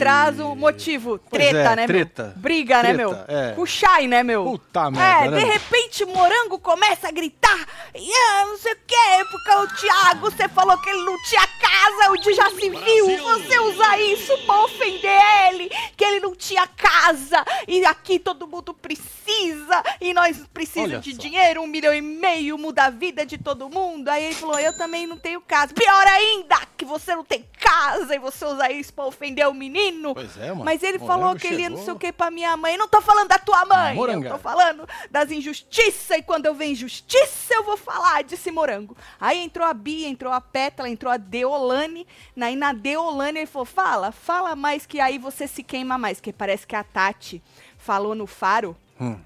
atraso, motivo, treta, é, né, treta. meu? Briga, né, Treta, meu? é. Com o Shai, né, meu? Puta É, merda, de né? repente morango começa a gritar, e ah, não sei o que, porque o Thiago, você falou que ele não tinha casa, onde já se viu você usar isso pra ofender ele, que ele não tinha casa, e aqui todo mundo precisa, e nós precisamos de só. dinheiro, um milhão e meio, muda a vida de todo mundo. Aí ele falou, eu também não tenho casa. Pior ainda, que você não tem casa, e você usa isso pra ofender o menino. Pois é, mano. Mas ele Morango falou que ele ia não chegou. sei o que pra minha mãe. Eu não tô falando da tua mãe. Moranga. Eu tô falando das injustiças. E quando eu ver injustiça, eu vou falar, disse Morango. Aí entrou a Bia, entrou a Pétala, entrou a Deolane. Aí na Deolane ele falou: fala, fala mais que aí você se queima mais. Que parece que a Tati falou no faro. Hum.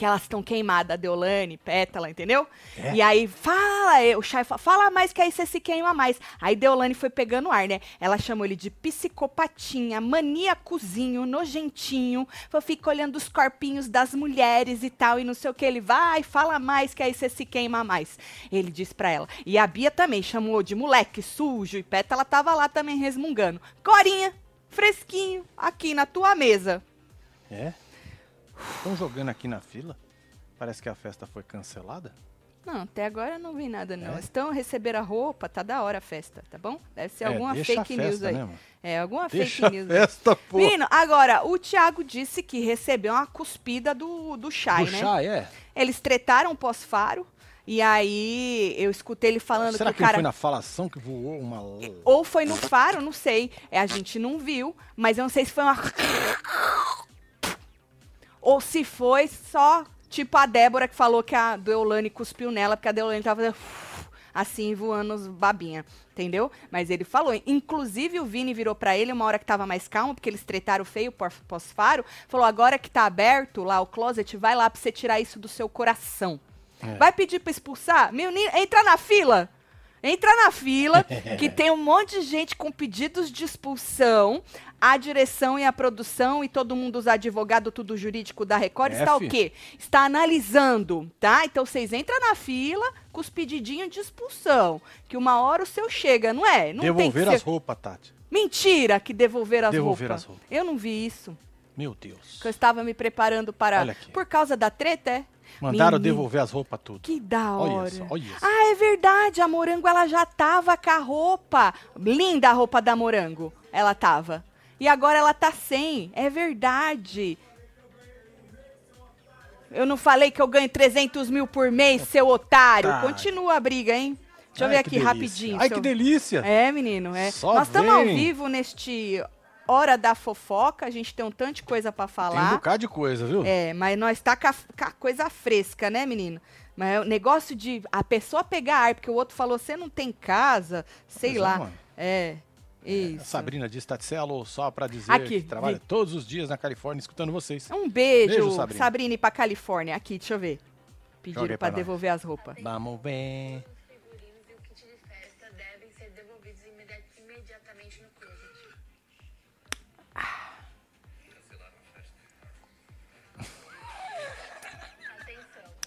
Que elas estão queimadas, Deolane, Pétala, entendeu? É? E aí, fala, eh, o Chay fala, fala mais que aí você se queima mais. Aí Deolane foi pegando ar, né? Ela chamou ele de psicopatinha, maníacozinho, nojentinho. Fica olhando os corpinhos das mulheres e tal, e não sei o que. Ele vai, fala mais que aí você se queima mais. Ele disse pra ela. E a Bia também chamou de moleque sujo, e Pétala tava lá também resmungando. Corinha, fresquinho, aqui na tua mesa. É? Estão jogando aqui na fila? Parece que a festa foi cancelada. Não, até agora eu não vi nada, não. É? Estão recebendo a roupa, tá da hora a festa, tá bom? Deve ser É, alguma fake news festa, aí. né, é, alguma Deixa fake news. aí. festa, pô. Menino, agora, o Thiago disse que recebeu uma cuspida do, do Shai, Do né? chá, é? Eles tretaram pós-faro, e aí eu escutei ele falando Será que que, o cara... foi na falação que voou uma... Ou foi no faro, não sei. É, a gente não viu, mas eu não sei se foi uma. Ou se foi só, tipo a Débora que falou que a Deolane cuspiu nela, porque a Deolane tava fazendo assim, voando os babinha, entendeu? Mas ele falou. Inclusive, o Vini virou pra ele uma hora que tava mais calmo, porque eles tretaram feio pós- pós-faro. Falou: agora que tá aberto lá o closet, vai lá pra você tirar isso do seu coração. É. Vai pedir pra expulsar? Menino, entra na fila. Entra na fila, que tem um monte de gente com pedidos de expulsão. A direção e a produção e todo mundo, os advogados, tudo jurídico da Record, É, está o quê? Está analisando, tá? Então vocês entram na fila com os pedidinhos de expulsão. Que uma hora o seu chega, não é? Não tem Devolver que as ser... roupas, Tati. Mentira que devolver as Devolver roupas. as roupas. Eu não vi isso. Meu Deus. Que eu estava me preparando para. Olha aqui. Por causa da treta, é? Mandaram Menino, devolver as roupas tudo. Que da Olha hora. só, olha só. Ah, é verdade. A Morango, ela já tava com a roupa. Linda a roupa da Morango. Ela tava. E agora ela tá sem. É verdade. Eu não falei que eu ganho 300 mil por mês, seu otário. Continua a briga, hein? Deixa eu Ai, ver que aqui delícia. rapidinho. Ai, seu- que delícia. É, menino, é. Só Nós estamos ao vivo neste Hora da Fofoca. A gente tem um tanto de coisa pra Tem um falar. bocado de coisa, viu? É, mas nós tá com a, com a coisa fresca, né, menino? Mas é o negócio de a pessoa pegar ar, porque o outro falou, você não tem casa, sei é, lá. mano. É, A isso. Sabrina disse, Tati, você é alô só pra dizer Aqui, que trabalha vi. todos os dias na Califórnia escutando vocês. Um beijo, Beijo, Sabrina. Sabrina. ir pra Califórnia. Aqui, deixa eu ver. Pediram nós. devolver as roupas. Vamos bem.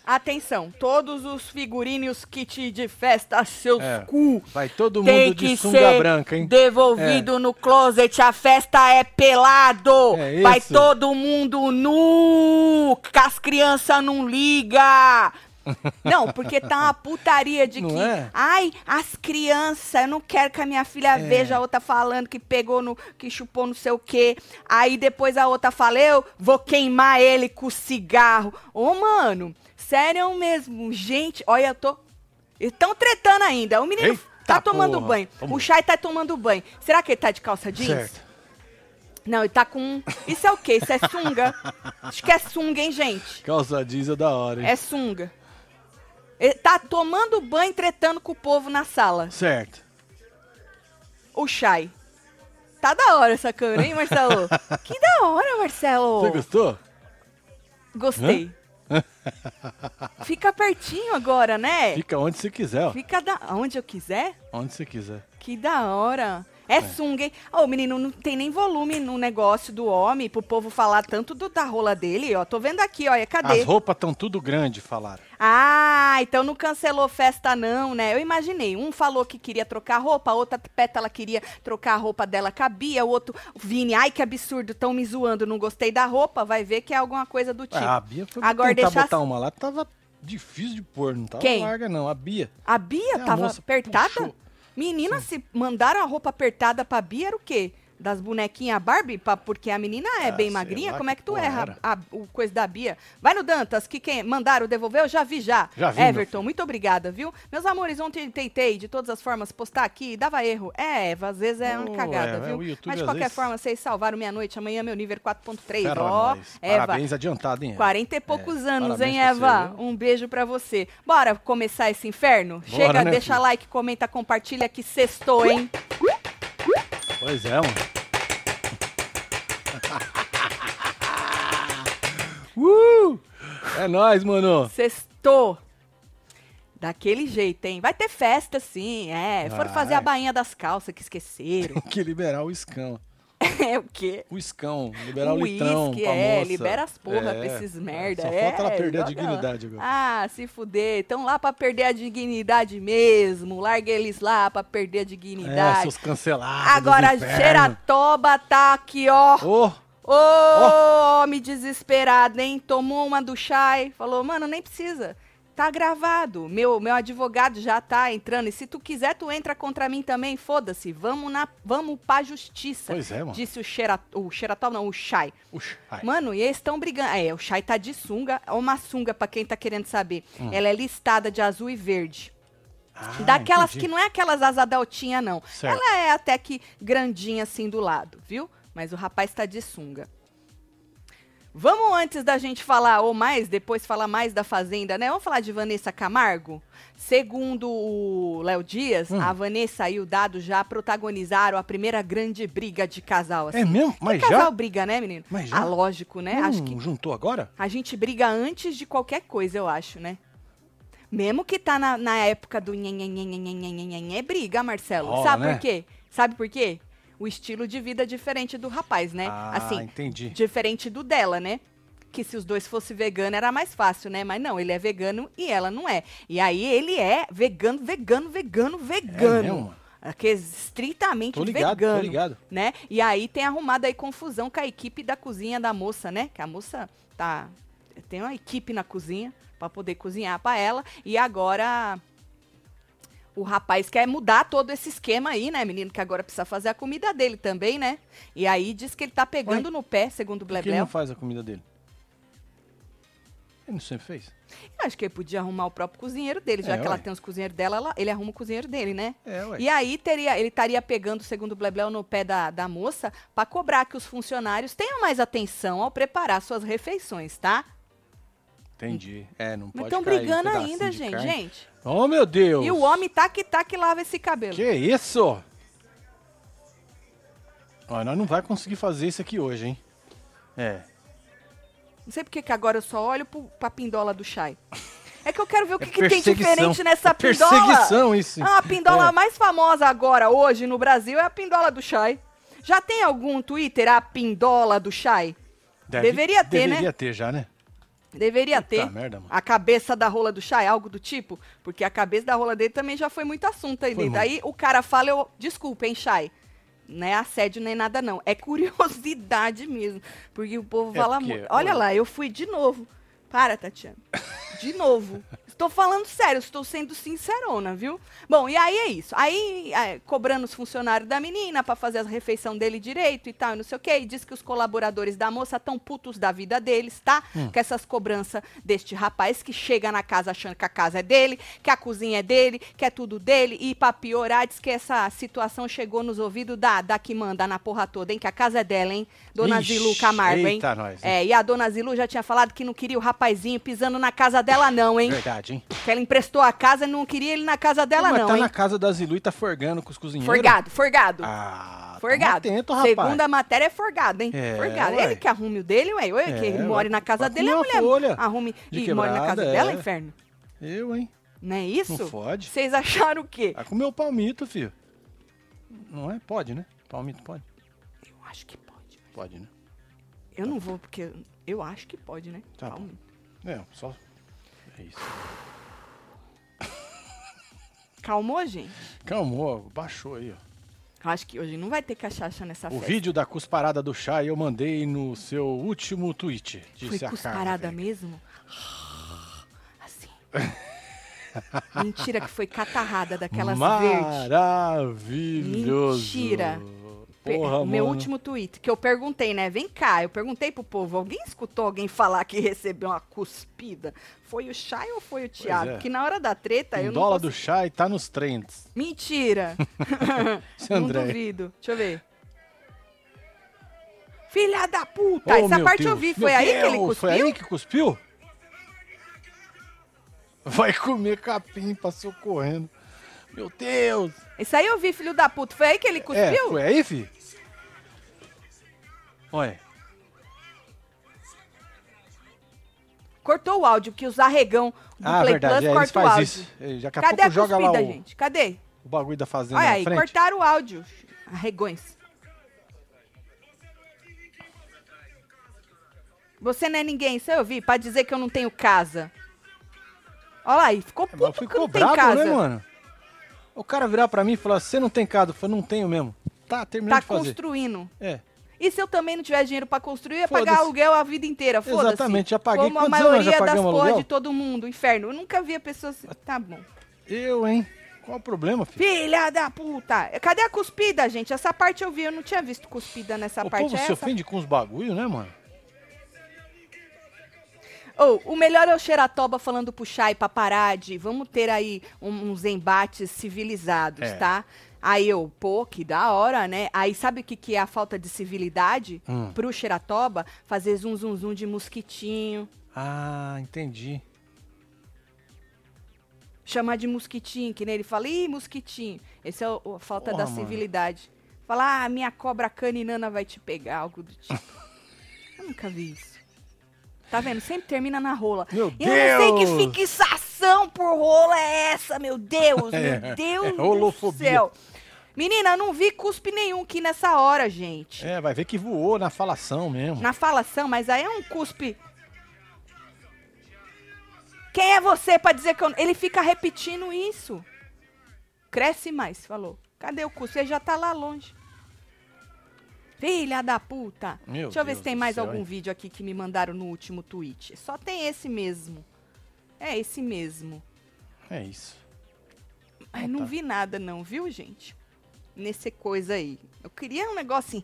Atenção. Todos os figurinos os kits de festa, seus É, cu, Vai todo tem mundo de que sunga ser branca, hein? devolvido no closet. A festa é pelado. É Vai todo mundo nu. Que as crianças não ligam. Não, porque tá uma putaria de Não que. é? Ai, as crianças, eu não quero que a minha filha É. veja a outra falando que pegou no. que chupou não sei o quê. Aí depois a outra fala, eu vou queimar ele com cigarro. Ô, mano, sério mesmo, gente, olha, eu tô. Estão tretando ainda. O menino Eita tá tomando porra. banho. O. Chay tá tomando banho. Será que ele tá de calça jeans? Certo. Não, ele tá com. Isso é o quê? Isso é sunga. Acho que é sunga, hein, gente? Calça jeans é da hora, hein? É sunga. Ele tá tomando banho, tretando com o povo na sala. Certo. O Chay. Tá da hora essa câmera, hein, Marcelo? que da hora, Marcelo. Você gostou? Gostei. Fica pertinho agora, né? Fica onde você quiser, ó. Fica da... onde eu quiser. Onde você quiser. Que da hora. É, sunga, hein? Ô, menino, não tem nem volume no negócio do homem pro povo falar tanto do, da rola dele, ó. Tô vendo aqui, ó. Cadê? As roupas estão tudo grande, falaram. Ah, então não cancelou festa não, né? Eu imaginei. Um falou que queria trocar roupa, a outra pétala queria trocar a roupa dela cabia, o outro, Vini, ai que absurdo, tão me zoando, não gostei da roupa, vai ver que é alguma coisa do tipo. Ah, a Bia foi Agora tentar deixar- botar uma lá, tava difícil de pôr, não tava Quem? larga não, a Bia. A Bia É, a tava moça apertada? puxou. Menina, se mandaram a roupa apertada pra Bia, era o quê? Das bonequinhas Barbie? Pra- porque a menina é Ah, bem magrinha? lá Como é que tu erra era. a, o coisa da Bia? Vai no Dantas, que quem mandaram devolver, eu já vi já. Já vi, Everton, muito obrigada, viu? Meus amores, ontem tentei de todas as formas postar aqui, dava erro. É, Eva, às vezes é uma Oh, cagada, é, é, viu? YouTube, Mas de qualquer vezes- forma, vocês salvaram minha noite. Amanhã meu nível 4.3. Pera Ó, nós. Eva. Parabéns adiantado, hein? Eva? 40 e poucos É, anos, hein, Eva? você, um beijo pra você. Bora começar esse inferno? Bora, Chega, né, deixa filho? like, comenta, compartilha que sextou, hein? Pois é, mano. uh! É nóis, mano. Sextou. Daquele jeito, hein? Vai ter festa, sim, é. Foram Vai. fazer a bainha das calças que esqueceram. Tem que liberar o escão. é o quê? O escão, liberar o, O litrão pra é, moça. libera as porra É, pra esses merda. Só é, falta ela perder a dignidade agora. Ah, se fuder. Estão lá pra perder a dignidade mesmo. Larga eles lá pra perder a é, dignidade. seus cancelados Agora. Xeratoba tá aqui, ó. Ô, Ô, homem desesperado, hein? Tomou uma do chai. Falou, mano, nem precisa. Tá gravado. Meu, meu advogado já tá entrando. E se tu quiser, tu entra contra mim também. Foda-se. Vamos, na, vamos pra justiça. Pois é, mano. Disse o Xeratop, o Xeratop não, o Chai. o chai. Mano, e eles estão brigando. É, o Chai tá de sunga. É uma sunga, pra quem tá querendo saber. Ela é listada de azul e verde. Ah, Daquelas entendi. que não é aquelas asa deltinha, não. Certo. Ela é até que grandinha assim do lado, viu? Mas o rapaz tá de sunga. Vamos antes da gente falar, ou mais, depois falar mais da Fazenda, né? Vamos falar de Vanessa Camargo? Segundo o Léo Dias, Hum. a Vanessa e o Dado já protagonizaram a primeira grande briga de casal. Assim. É mesmo? Mas casal já? briga, né, menino? Mas já? Ah, lógico, né? Acho que juntou agora? a gente briga antes de qualquer coisa, eu acho, né? Mesmo que tá na, na época do nhenhenhenhenhenhenhenhen, é briga, Marcelo. Sabe né? por quê? Sabe por quê? O estilo de vida é diferente do rapaz, né? Ah, assim, entendi. diferente do dela, né? Que se os dois fossem veganos era mais fácil, né? Mas não, ele é vegano e ela não é. E aí ele é vegano, vegano, vegano, vegano. É mesmo? Que é estritamente Tô ligado, vegano tô ligado. né? E aí tem arrumado aí confusão com a equipe da cozinha da moça, né? Que a moça tá tem uma equipe na cozinha pra poder cozinhar pra ela e agora o rapaz quer mudar todo esse esquema aí, né, menino? Que agora precisa fazer a comida dele também, né? E aí diz que ele tá pegando no pé, segundo o que ele Blebleu. não faz a comida dele? Ele não sempre fez? Eu acho que ele podia arrumar o próprio cozinheiro dele, já É, que ela ué. tem os cozinheiros dela, ela- ele arruma o cozinheiro dele, né? É, ué. E aí teria, ele estaria pegando, segundo o Blebleu, no pé da, da moça para cobrar que os funcionários tenham mais atenção ao preparar suas refeições, tá? Entendi. É, não Mas pode estão cair brigando ainda, gente. carne. Gente. Oh, meu Deus! E o homem tá que tá que lava esse cabelo. Que isso? Ó, nós não vai conseguir fazer isso aqui hoje, hein? É. Não sei porque que agora eu só olho pro, pra pindola do chai. É que eu quero ver o que, É que tem perseguição. diferente nessa É pindola. perseguição isso. Ah, a pindola É. mais famosa agora, hoje, no Brasil, é a pindola do chai. Já tem algum Twitter a pindola do chai? Deve- deveria ter, né? Deveria ter já, né? Deveria Puta ter. merda. A cabeça da rola do chai, algo do tipo. Porque a cabeça da rola dele também já foi muito assunto aí Foi dentro. Aí o cara fala, eu. Desculpa, hein, chai. Não é assédio nem nada, não. É curiosidade mesmo. Porque o povo É fala porque- muito. Olha lá, eu fui de novo. Para, Tatiana. De novo. Estou falando sério, estou sendo sincerona, viu? Bom, e aí é isso. Aí, é, cobrando os funcionários da menina pra fazer a refeição dele direito e tal, e não sei o quê. E diz que os colaboradores da moça estão putos da vida deles, tá? Hum. Com essas cobranças deste rapaz que chega na casa achando que a casa é dele, que a cozinha é dele, que é tudo dele. E pra piorar, diz que essa situação chegou nos ouvidos da, da que manda na porra toda, hein? Que a casa é dela, hein? Dona Ixi, Zilu Camargo, hein? eita nós, hein? É, e a dona Zilu já tinha falado que não queria o rapazinho pisando na casa dela, não, hein? Verdade, hein? Que ela emprestou a casa e não queria ele na casa dela, Mas não, tá hein? na casa da Zilu e tá forgando com os cozinheiros. Forgado, forgado. Ah, forgado. atento, rapaz. Segunda matéria é forgado, hein? É, forgado. ué. Ele que arrume o dele, ué. ué que É, ele ué. more na casa dele, a mulher folha arrume de e more na casa quebrada, dela, é. inferno. Eu, hein? Não é isso? Não fode. Vocês acharam o quê? Vai comer o palmito, filho. Não é? Pode, né? Palmito pode? Eu acho que pode. Pode, né? Eu não vou, porque eu acho que pode, né? Tá. Palmito. É, só. É isso. Calmou, gente? Calmou, baixou aí, ó. Acho que hoje não vai ter cachaça nessa O festa. vídeo da cusparada do chá eu mandei no seu último tweet. Disse Foi a cusparada mesmo? Assim. Mentira que foi catarrada daquelas verdes. Maravilhoso. Mentira. Porra, o meu mano. último tweet, que eu perguntei, né? Vem cá, eu perguntei pro povo, alguém escutou alguém falar que recebeu uma cuspida? Foi o Chay ou foi o Thiago? é. Que na hora da treta eu O não dólar consegui- do chá e tá nos trends. Mentira! Não duvido. Deixa eu ver. Filha da puta! Oh, Essa meu parte eu Deus. vi. Meu Foi aí que ele Deus, cuspiu? Foi aí que cuspiu? Vai comer capim, passou correndo. Meu Deus! Isso aí eu vi, filho da puta. Foi aí que ele É, cuspiu? foi aí, fi? Olha. Cortou o áudio, que os arregão do Ah, Play verdade, Plus é, corta o áudio. isso. É, Daqui a Cadê pouco a joga lá o, gente? Cadê? o bagulho da fazenda Olha aí, frente. cortaram o áudio. Arregões. Você não é ninguém, isso eu vi, pra dizer que eu não tenho casa. Olha lá aí, ficou É, puto mas que ficou não tem bravo, casa. né, mano? O cara virar pra mim e falar, você não tem casa? Eu falei, não tenho mesmo. Tá, terminando Tá de fazer. construindo. É. E se eu também não tiver dinheiro pra construir, ia pagar aluguel a vida inteira, foda-se. Exatamente, já paguei. Como a maioria das porra aluguel? de todo mundo, inferno. Eu nunca vi a pessoa assim. Tá bom. Eu, hein? Qual o problema, filho? Filha da puta! Cadê a cuspida, gente? Essa parte eu vi, eu não tinha visto cuspida nessa O parte. povo é se essa? ofende com os bagulho, né, mano? Ou, o melhor é o Xeratoba falando pra parar de. Vamos ter aí uns embates civilizados, É. tá? Aí eu, pô, que da hora, né? Aí sabe o que, que é a falta de civilidade? Hum. Pro Xeratoba fazer zum zum zum de mosquitinho. Ah, entendi. Chamar de mosquitinho, que nem ele fala, ih, mosquitinho. Esse é a falta Porra, da civilidade. Falar, ah, minha cobra caninana vai te pegar, algo do tipo. eu nunca vi isso. Tá vendo? Sempre termina na rola. Meu E eu não sei que Deus! fixação por rola é essa, meu Deus, É, meu Deus é do céu. Menina, eu não vi cuspe nenhum aqui nessa hora, gente. É, vai ver que voou na falação mesmo. Na falação, mas aí é um cuspe. Quem é você pra dizer que eu... Ele fica repetindo isso. Cresce mais, falou. Cadê o cuspe? Ele já tá lá longe. Filha da puta. Meu Deixa eu ver Deus se tem mais céu, algum hein? vídeo aqui que me mandaram no último tweet. Só tem esse mesmo. É esse mesmo. É isso. Ai, Ah, não tá. vi nada não, viu, gente? Nesse coisa aí. Eu queria um negócio assim.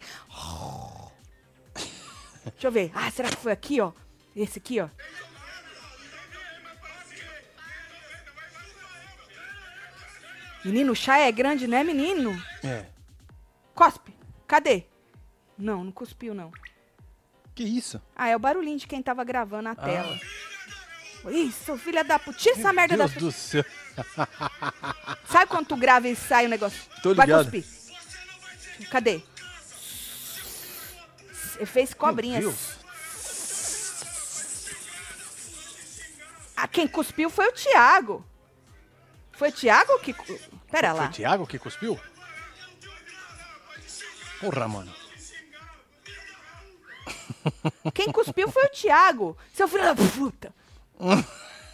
Deixa eu ver. Ah, será que foi aqui, ó? Esse aqui, ó. Menino, o chá é grande, né, menino? É. Cospe. Cadê? Não, não cuspiu, não. Que isso? Ah, é o barulhinho de quem tava gravando a Ah. tela. Isso, filha da puta. Tira essa Meu merda Deus da... do céu. Sabe quando tu grava e sai o negócio? Tô Vai ligado. cuspir. Cadê? Fez cobrinhas. Meu Deus. Ah, quem cuspiu foi o Thiago. Foi o Thiago que. Pera Foi lá. o Thiago que cuspiu? Porra, mano. Quem cuspiu foi o Thiago. Seu filho da puta.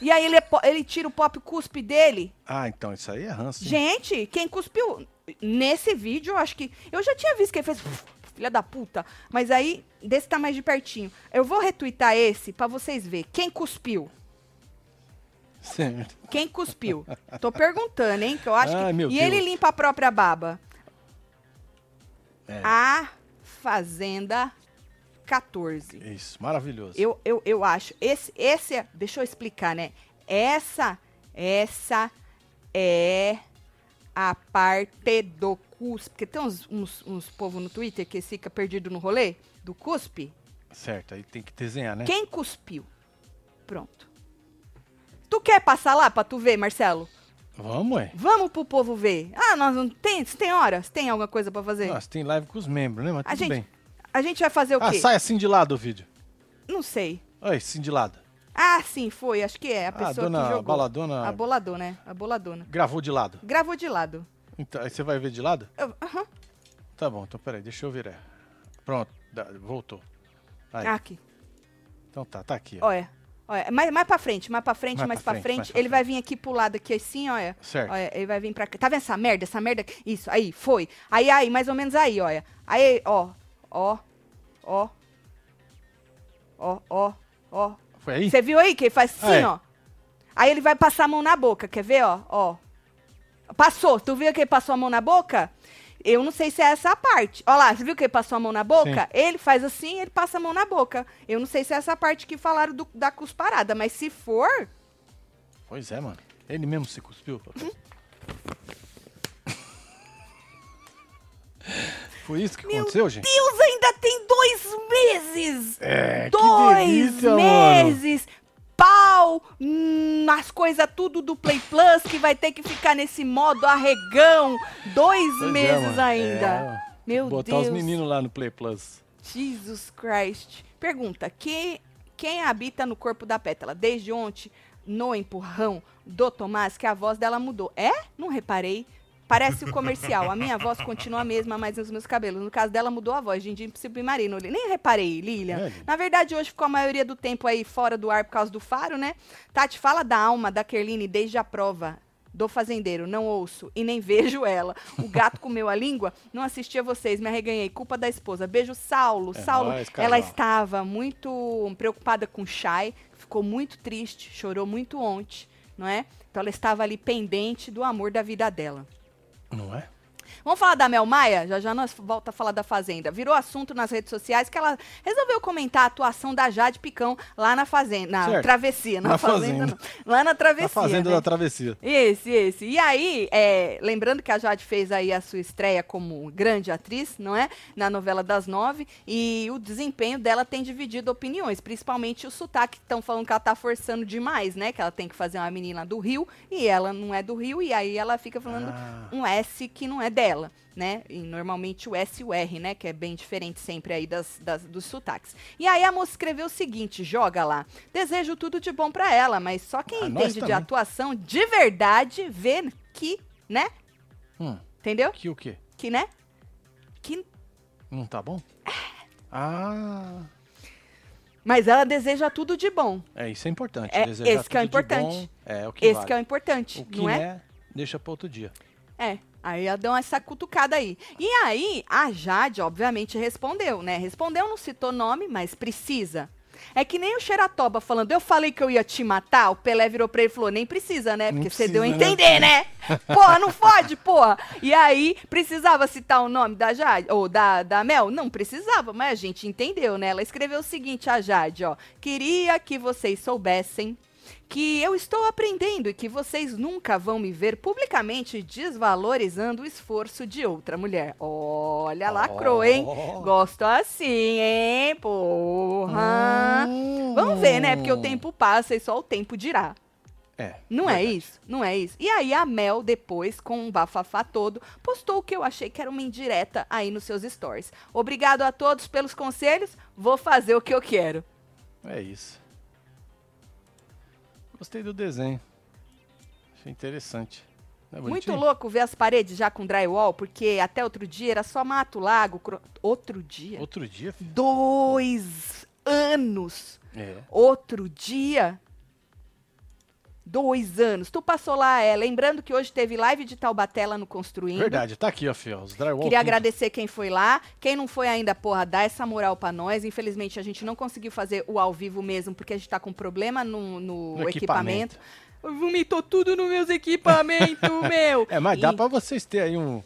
E aí ele, é ele tira o pop cuspe dele. Ah, então isso aí é ranço. hein? Gente, quem cuspiu nesse vídeo, eu acho que. Eu já tinha visto que ele fez. Filha da puta. Mas aí, desse tá mais de pertinho. Eu vou retweetar esse pra vocês verem. Quem cuspiu? Certo. Quem cuspiu? Tô perguntando, hein? Que eu acho Ai, que. e ele Deus. limpa a própria baba. É. A Fazenda 14. Isso, maravilhoso. Eu, eu, eu acho. Esse, esse é. Deixa eu explicar, né? Essa. Essa é a parte do cuspe. Porque tem uns, uns, uns povo no Twitter que fica perdido no rolê do cuspe. Certo, aí tem que desenhar, né? Quem cuspiu? Pronto. Tu quer passar lá pra tu ver, Marcelo? Vamos, ué. Vamos pro povo ver. Ah, nós não tem, tem hora, se tem alguma coisa pra fazer. Nossa, tem live com os membros, né? Mas a tudo gente, bem. A gente vai fazer o Ah, quê? sai assim de lado o vídeo. Não sei. Oi, assim de lado. Ah, sim, foi, acho que é a Ah, pessoa dona que jogou. Baladona A boladona, né? A boladona. gravou de lado. Gravou de lado. Então, aí você vai ver de lado? Aham. Tá bom, então peraí, deixa eu virar. Pronto, dá- voltou. Aí, Aqui. então tá, tá aqui. ó. Olha. Olha. Mais, mais pra frente, mais pra frente, Mais mais, pra pra frente, frente. mais pra Ele vai vir aqui pro lado aqui assim, olha. Certo. Olha, ele vai vir pra cá. Tá vendo essa merda? Essa merda. Isso, aí, foi. Aí, aí, mais ou menos aí, olha. Aí, ó. Ó. Ó. Ó, ó, ó. Foi aí? Você viu aí que ele faz assim, Ah, é. ó? Aí ele vai passar a mão na boca, quer ver, ó? Ó. Passou. Tu viu que ele passou a mão na boca? Eu não sei se é essa a parte. Ó lá, você viu que ele passou a mão na boca? Sim. Ele faz assim, ele passa a mão na boca. Eu não sei se é essa parte que falaram do- da cusparada, mas se for, Pois é, mano. Ele mesmo se cuspiu. Uhum. Foi isso que Meu aconteceu, gente? Deus, ainda tem dois meses! É, que dois delícia, mano. meses! Pau hum, nas coisas tudo do Play Plus que vai ter que ficar nesse modo arregão. Dois Pois é, meses mano. ainda. É, Meu Botar Deus. os meninos lá no Play Plus. Jesus Christ. Pergunta: que, quem habita no corpo da pétala? Desde ontem, no empurrão do Tomás, que a voz dela mudou. É? Não reparei. Parece o comercial. A minha voz continua a mesma, mas os meus cabelos. No caso dela, mudou a voz. Dindim submarino. Nem reparei, Lilian. É. Na verdade, hoje ficou a maioria do tempo aí fora do ar por causa do faro, né? Tati, fala da alma da Kerline desde a prova do fazendeiro. Não ouço e nem vejo ela. O gato comeu a língua. Não assisti a vocês, me arreganhei. Culpa da esposa. Beijo, Saulo. É Saulo, nóis, ela estava muito preocupada com o Shai. Ficou muito triste. Chorou muito ontem, não é? Então ela estava ali pendente do amor da vida dela. Não é? Vamos falar da Mel Maia? Já já nós volta a falar da Fazenda. Virou assunto nas redes sociais que ela resolveu comentar a atuação da Jade Picão lá na Fazenda. Na Certo. Travessia, na, Na Fazenda. Fazenda. Lá na Travessia. Na Fazenda né? da Travessia. Esse, esse. E aí, é, lembrando que a Jade fez aí a sua estreia como grande atriz, não é? Na novela das nove. E o desempenho dela tem dividido opiniões, principalmente o sotaque. Estão falando que ela tá forçando demais, né? Que ela tem que fazer uma menina do Rio e ela não é do Rio. E aí ela fica falando Ah. um S que não é dela, né? E normalmente o S e o R, né? Que é bem diferente sempre aí das, das- dos sotaques. E aí a moça escreveu o seguinte, joga lá. Desejo tudo de bom pra ela, mas só quem Ah, entende de atuação de verdade vê que, né? Hum, Entendeu? que o quê? Que, né? Que... Não tá bom? Ah, Mas ela deseja tudo de bom. é isso é importante. É, esse que é o importante. bom É o que Esse vale. que é o importante, O que não é? é, deixa pra outro dia. É. Aí ela deu essa cutucada aí. E aí, a Jade, obviamente, respondeu, né? Respondeu, não citou nome, mas precisa. É que nem o Xeratoba falando, eu falei que eu ia te matar, o Pelé virou pra ele e falou, nem precisa, né? Porque você deu a né? entender, né? Porra, não fode, porra. E aí, precisava citar o nome da Jade, ou da, da Mel? Não precisava, mas a gente entendeu, né? Ela escreveu o seguinte, a Jade, ó. Queria que vocês soubessem que eu estou aprendendo e que vocês nunca vão me ver publicamente desvalorizando o esforço de outra mulher. Olha, lacrou, hein? Oh. Gosto assim, hein? Porra. Vamos ver, né? Porque o tempo passa e só o tempo dirá. É. Não é verdade. isso? Não é isso. E aí a Mel, depois, com um bafafá todo, postou o que eu achei que era uma indireta aí nos seus stories. Obrigado a todos pelos conselhos, vou fazer o que eu quero. É isso. Gostei do desenho. Achei interessante. É Muito louco ver as paredes já com drywall, porque até outro dia era só mato, lago. cro- Outro dia? Outro dia, filho. Dois anos. É. Outro dia? Dois anos. Tu passou lá, é. Lembrando que hoje teve live de Taubaté lá no Construindo. Verdade, tá aqui, ó, filho. Os drywall. Queria agradecer quem foi lá. Quem não foi ainda, porra, dá essa moral pra nós. Infelizmente, a gente não conseguiu fazer o ao vivo mesmo, porque a gente tá com problema no, no No equipamento. Vomitou tudo nos meus equipamentos, meu. É, mas dá E- pra vocês terem aí um.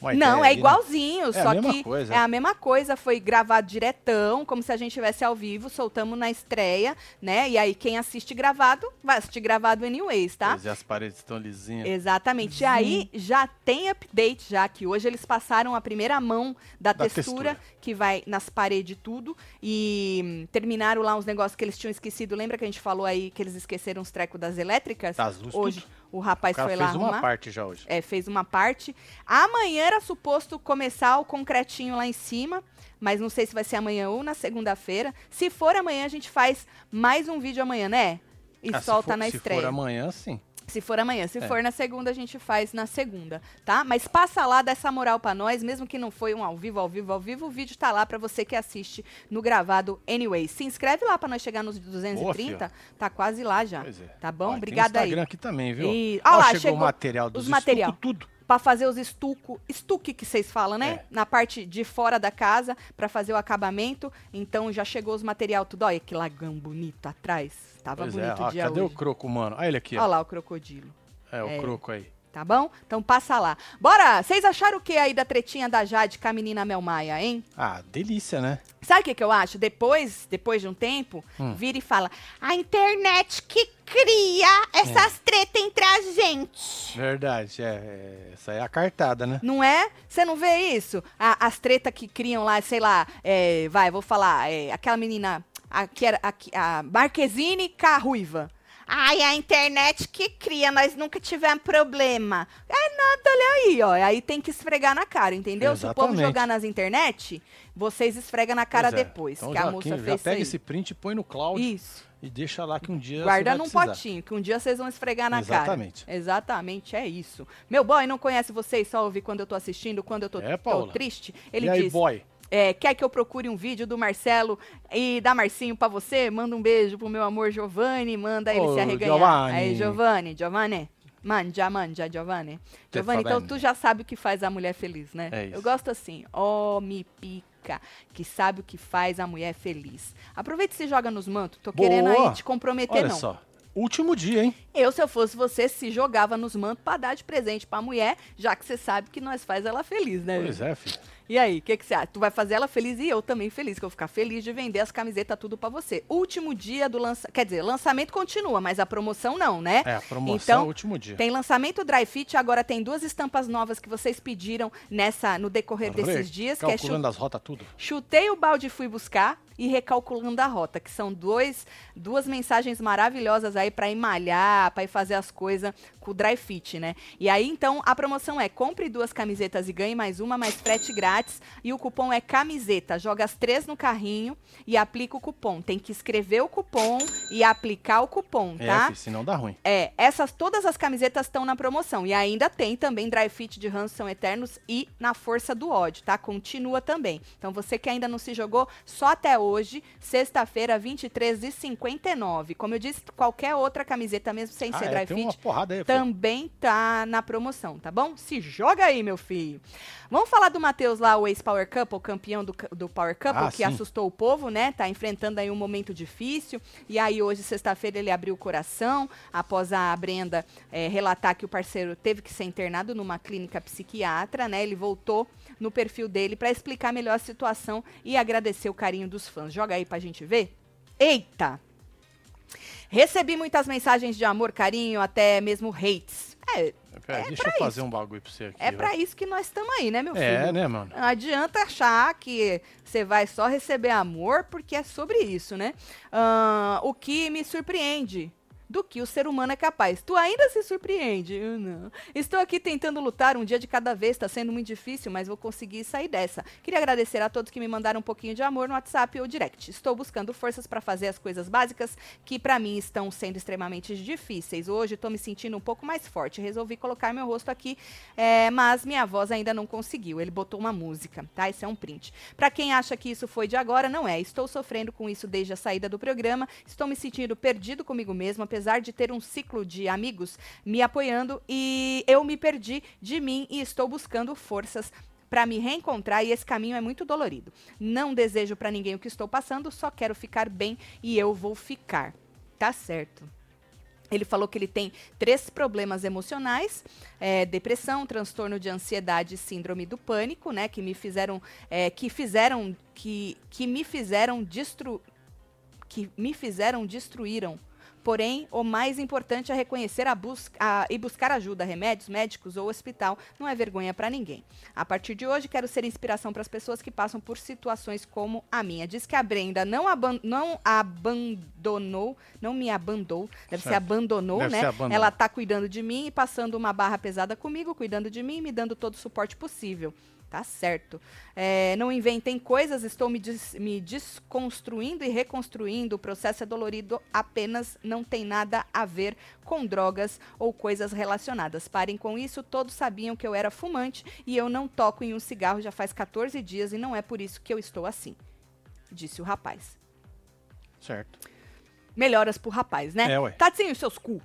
Uma Não, é né? igualzinho, É a só mesma que coisa. é a mesma coisa, foi gravado diretão, como se a gente estivesse ao vivo, soltamos na estreia, né? E aí quem assiste gravado, vai assistir gravado anyways, tá? Pois é, as paredes estão lisinhas. Exatamente. E aí já tem update já, que hoje eles passaram a primeira mão da, Da textura, textura. que vai nas paredes e tudo. E hum, terminaram lá uns negócios que eles tinham esquecido. Lembra que a gente falou aí que eles esqueceram os trecos das elétricas? Das luzes, Hoje tudo. O O rapaz cara foi fez lá uma arrumar. parte já hoje. É, fez uma parte. Amanhã era suposto começar o concretinho lá em cima, mas não sei se vai ser amanhã ou na segunda-feira. Se for amanhã, a gente faz mais um vídeo amanhã, né? E Ah, se solta for- na se estreia. for amanhã, sim. Se for amanhã. Se É. for na segunda, a gente faz na segunda, tá? Mas passa lá, dá essa moral pra nós, mesmo que não foi um ao vivo, ao vivo, ao vivo, o vídeo tá lá pra você que assiste no gravado anyway. Se inscreve lá pra nós chegar nos 230, tá quase lá já. Pois é. Tá bom? Ó, tem Obrigada aí. Instagram aqui também, viu? E- Ó, Ó lá, chegou, chegou o material dos os material. tudo. Pra fazer os estuco, estuque que vocês falam, né? É. Na parte de fora da casa, pra fazer o acabamento. Então já chegou os material tudo. Olha que lagão bonito atrás. Tava Pois é, bonito ó, o dia cadê hoje. o croco, mano? Olha ele aqui, Olha ó. lá o crocodilo. É, o É. croco aí. Tá bom? Então passa lá. Bora! Vocês acharam o que aí da tretinha da Jade com a menina Mel Maia, hein? Ah, delícia, né? Sabe o que, que eu acho? Depois, depois de um tempo, Hum. vira e fala: a internet que cria essas É. tretas entre a gente. Verdade, é, é. Essa é a cartada, né? Não é? Você não vê isso? A- as tretas que criam lá, sei lá, é, vai, vou falar, é, aquela menina, a, que era a, a Marquezine com a Ruiva. Ai, a internet que cria, nós nunca tivemos problema. É nada, olha aí, ó. Aí tem que esfregar na cara, entendeu? Se o povo Exatamente. jogar nas internet, vocês esfregam na cara é. depois. Então que a já, moça quem- já fez pega isso esse print e põe no cloud aí. Isso. e deixa lá que um dia Guarda num precisar. potinho, que um dia vocês vão esfregar na Exatamente. cara. Exatamente, é isso. Meu boy não conhece vocês, só ouve quando eu tô assistindo, quando eu tô, É, tô triste. Ele e aí, diz, boy? É, quer que eu procure um vídeo do Marcelo e da Marcinho pra você? Manda um beijo pro meu amor Giovanni, manda ele Ô, se arreganhar. Giovanni. Aí, Giovanni, Giovanni. Manja, manja, Giovanni. Giovanni, então tu já sabe o que faz a mulher feliz, né? É isso. Eu gosto assim, ó, me pica, que sabe o que faz a mulher feliz. Aproveita e se joga nos mantos, tô querendo Boa. aí te comprometer Olha não. só. Último dia, hein? Eu, se eu fosse você, se jogava nos mantos pra dar de presente pra mulher, já que você sabe que nós faz ela feliz, né? Pois é, filho. E aí, o que, que você acha? Tu vai fazer ela feliz e eu também feliz, que eu vou ficar feliz de vender as camisetas tudo pra você. Último dia do lançamento. Quer dizer, lançamento continua, mas a promoção não, né? É, a promoção Então, é o último dia. Tem lançamento Dry Fit, agora tem duas estampas novas que vocês pediram nessa no decorrer desses dias, que é chu- Calculando as rotas tudo. Chutei o balde e fui buscar e recalculando a rota, que são dois, duas mensagens maravilhosas aí pra ir malhar, pra ir fazer as coisas com o dry fit, né? E aí então a promoção é compre duas camisetas e ganhe mais uma, mais frete grátis. E o cupom é camiseta. Joga as três no carrinho e aplica o cupom. Tem que escrever o cupom e aplicar o cupom, É, tá? filho, senão dá ruim. É, essas todas as camisetas estão na promoção. E ainda tem também Dry Fit de Ranço São Eternos e Na Força do Ódio, tá? Continua também. Então você que ainda não se jogou, só até hoje, sexta-feira, 23 e 59. Como eu disse, qualquer outra camiseta, mesmo sem Ah, ser é, Dry Fit, aí, também tá na promoção, tá bom? Se joga aí, meu filho. Vamos falar do Matheus lá, o ex-Power Couple, campeão do, do Power Couple, Ah, que sim. assustou o povo, né? Tá enfrentando aí um momento difícil. E aí, hoje, sexta-feira, ele abriu o coração após a Brenda eh, relatar que o parceiro teve que ser internado numa clínica psiquiatra, né? Ele voltou no perfil dele para explicar melhor a situação e agradecer o carinho dos fãs. Joga aí pra gente ver. Eita! Recebi muitas mensagens de amor, carinho, até mesmo hates. É, Pera, é deixa pra eu fazer um bagulho pra você aqui. é ó. pra isso que nós estamos aí, né, meu filho? É, né, mano? Não adianta achar que você vai só receber amor, porque é sobre isso, né? Ah, o que me surpreende do que o ser humano é capaz. Tu ainda se surpreende? Eu não. Estou aqui tentando lutar um dia de cada vez, está sendo muito difícil, mas vou conseguir sair dessa. Queria agradecer a todos que me mandaram um pouquinho de amor no WhatsApp ou direct. Estou buscando forças para fazer as coisas básicas que para mim estão sendo extremamente difíceis. Hoje estou me sentindo um pouco mais forte. Resolvi colocar meu rosto aqui, é, mas minha voz ainda não conseguiu. Ele botou uma música, tá? Esse é um print. Para quem acha que isso foi de agora, não é. Estou sofrendo com isso desde a saída do programa. Estou me sentindo perdido comigo mesmo, apesar de ter um ciclo de amigos me apoiando e eu me perdi de mim e estou buscando forças para me reencontrar e esse caminho é muito dolorido. Não desejo para ninguém o que estou passando, só quero ficar bem e eu vou ficar. Tá certo. Ele falou que ele tem três problemas emocionais: é, depressão, transtorno de ansiedade e síndrome do pânico, né? Que me fizeram, é, que fizeram, que, que me fizeram destru, que me fizeram destruíram. Porém, o mais importante é reconhecer a busca, a- e buscar ajuda, remédios, médicos ou hospital. Não é vergonha para ninguém. A partir de hoje, quero ser inspiração para as pessoas que passam por situações como a minha. Diz que a Brenda não, aban não abandonou, não me abandonou, deve ser Certo. abandonou, Deve né? ser abandonou. Ela tá cuidando de mim e passando uma barra pesada comigo, cuidando de mim e me dando todo o suporte possível. Tá certo. É, não inventem coisas, estou me, des- me desconstruindo e reconstruindo. O processo é dolorido, apenas não tem nada a ver com drogas ou coisas relacionadas. Parem com isso, todos sabiam que eu era fumante e eu não toco em um cigarro já faz 14 dias e não é por isso que eu estou assim. Disse o rapaz. Certo. Melhoras pro rapaz, né? É, ué. Tadinho, seus cu.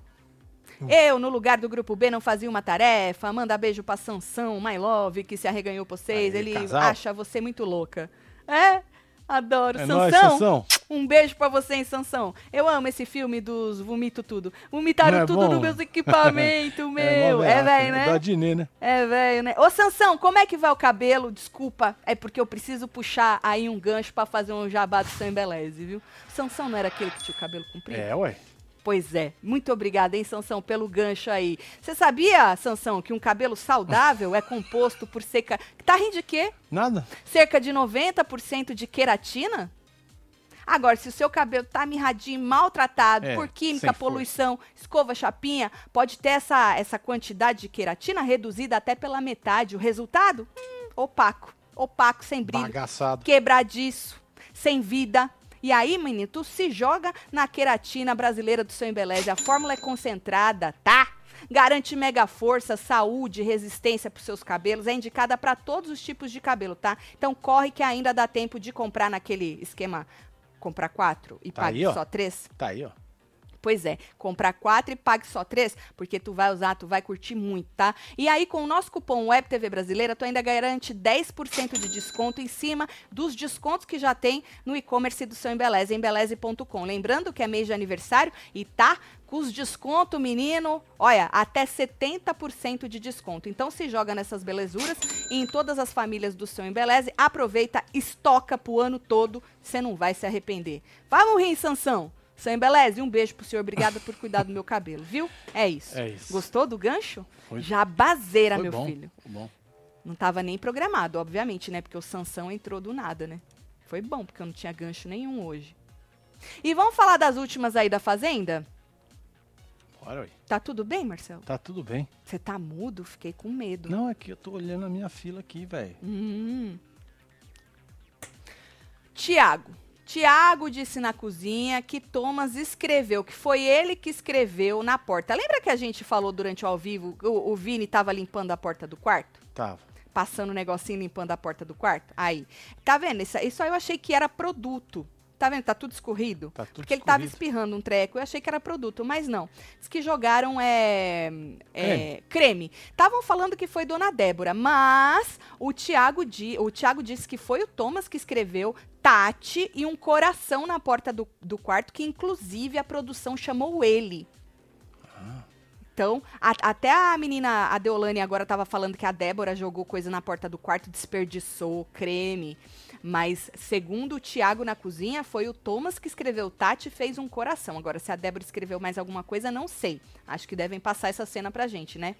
Eu, no lugar do grupo B, não fazia uma tarefa. Manda beijo pra Sansão, My Love, que se arreganhou por vocês. Aí, Ele casal. acha você muito louca. É? Adoro. É Sansão, nóis, Sansão. um beijo pra você, hein, Sansão. Eu amo esse filme dos Vomito Tudo. Vomitaram é tudo bom? nos meus equipamentos, meu. É, veaca, velho, né? Da Dinê, né? É, velho, né? Ô, Sansão, como é que vai o cabelo? Desculpa, é porque eu preciso puxar aí um gancho pra fazer um jabá do seu embeleze, viu? Sansão não era aquele que tinha o cabelo comprido? É, ué. Pois é. Muito obrigada, hein, Sansão, pelo gancho aí. Você sabia, Sansão, que um cabelo saudável é composto por cerca... Tá rindo de quê? Nada. Cerca de 90% de queratina? Agora, se o seu cabelo tá mirradinho, maltratado É, por química, sem força. poluição, escova, chapinha, pode ter essa, essa quantidade de queratina reduzida até pela metade. O resultado? Hum, opaco. Opaco, sem brilho Bagaçado. quebradiço, sem vida. E aí, menino, tu se joga na queratina brasileira do seu embeleze. A fórmula é concentrada, tá? Garante mega força, saúde, resistência para seus cabelos. É indicada para todos os tipos de cabelo, tá? Então corre que ainda dá tempo de comprar naquele esquema comprar quatro e Tá pague aí, só três. Tá aí, ó. Pois é, comprar quatro e pague só três, porque tu vai usar, tu vai curtir muito, tá? E aí, com o nosso cupom WebTV Brasileira, tu ainda garante 10% de desconto em cima dos descontos que já tem no e-commerce do seu Embeleze, embeleze.com. Lembrando que é mês de aniversário e tá com os descontos, menino, olha, até 70% de desconto. Então se joga nessas belezuras e em todas as famílias do seu Embeleze, aproveita, estoca pro ano todo, você não vai se arrepender. Vamos rir, Sansão! Seu Embeleze, um beijo pro senhor. Obrigada por cuidar do meu cabelo, viu? É isso. É isso. Gostou do gancho? Foi- Jabazeira, Foi meu bom. filho. Foi bom. Não tava nem programado, obviamente, né? Porque o Sansão entrou do nada, né? Foi bom, porque eu não tinha gancho nenhum hoje. E vamos falar das últimas aí da Fazenda? Bora, ué. Tá tudo bem, Marcelo? Tá tudo bem. Você tá mudo? Fiquei com medo. Não, é que eu tô olhando a minha fila aqui, velho. Hum. Tiago. Tiago disse na cozinha que Thomas escreveu, que foi ele que escreveu na porta. Lembra que a gente falou durante o ao vivo, o, o Vini tava limpando a porta do quarto? Tava. Passando o negocinho limpando a porta do quarto? Aí. Tá vendo? Isso, isso aí eu achei que era produto. Tá vendo? Tá tudo escorrido. Tá tudo Porque ele tava espirrando um treco. Eu achei que era produto, mas não. Diz que jogaram é, é, creme. Estavam falando que foi Dona Débora, mas o Tiago, di, o Tiago disse que foi o Thomas que escreveu Tati e um coração na porta do, do quarto, que inclusive a produção chamou ele. Então, a- até a menina, a Deolane agora tava falando que a Débora jogou coisa na porta do quarto, desperdiçou creme. Mas, segundo o Tiago na cozinha, foi o Thomas que escreveu Tati fez um coração. Agora, se a Débora escreveu mais alguma coisa, não sei. Acho que devem passar essa cena pra gente, né?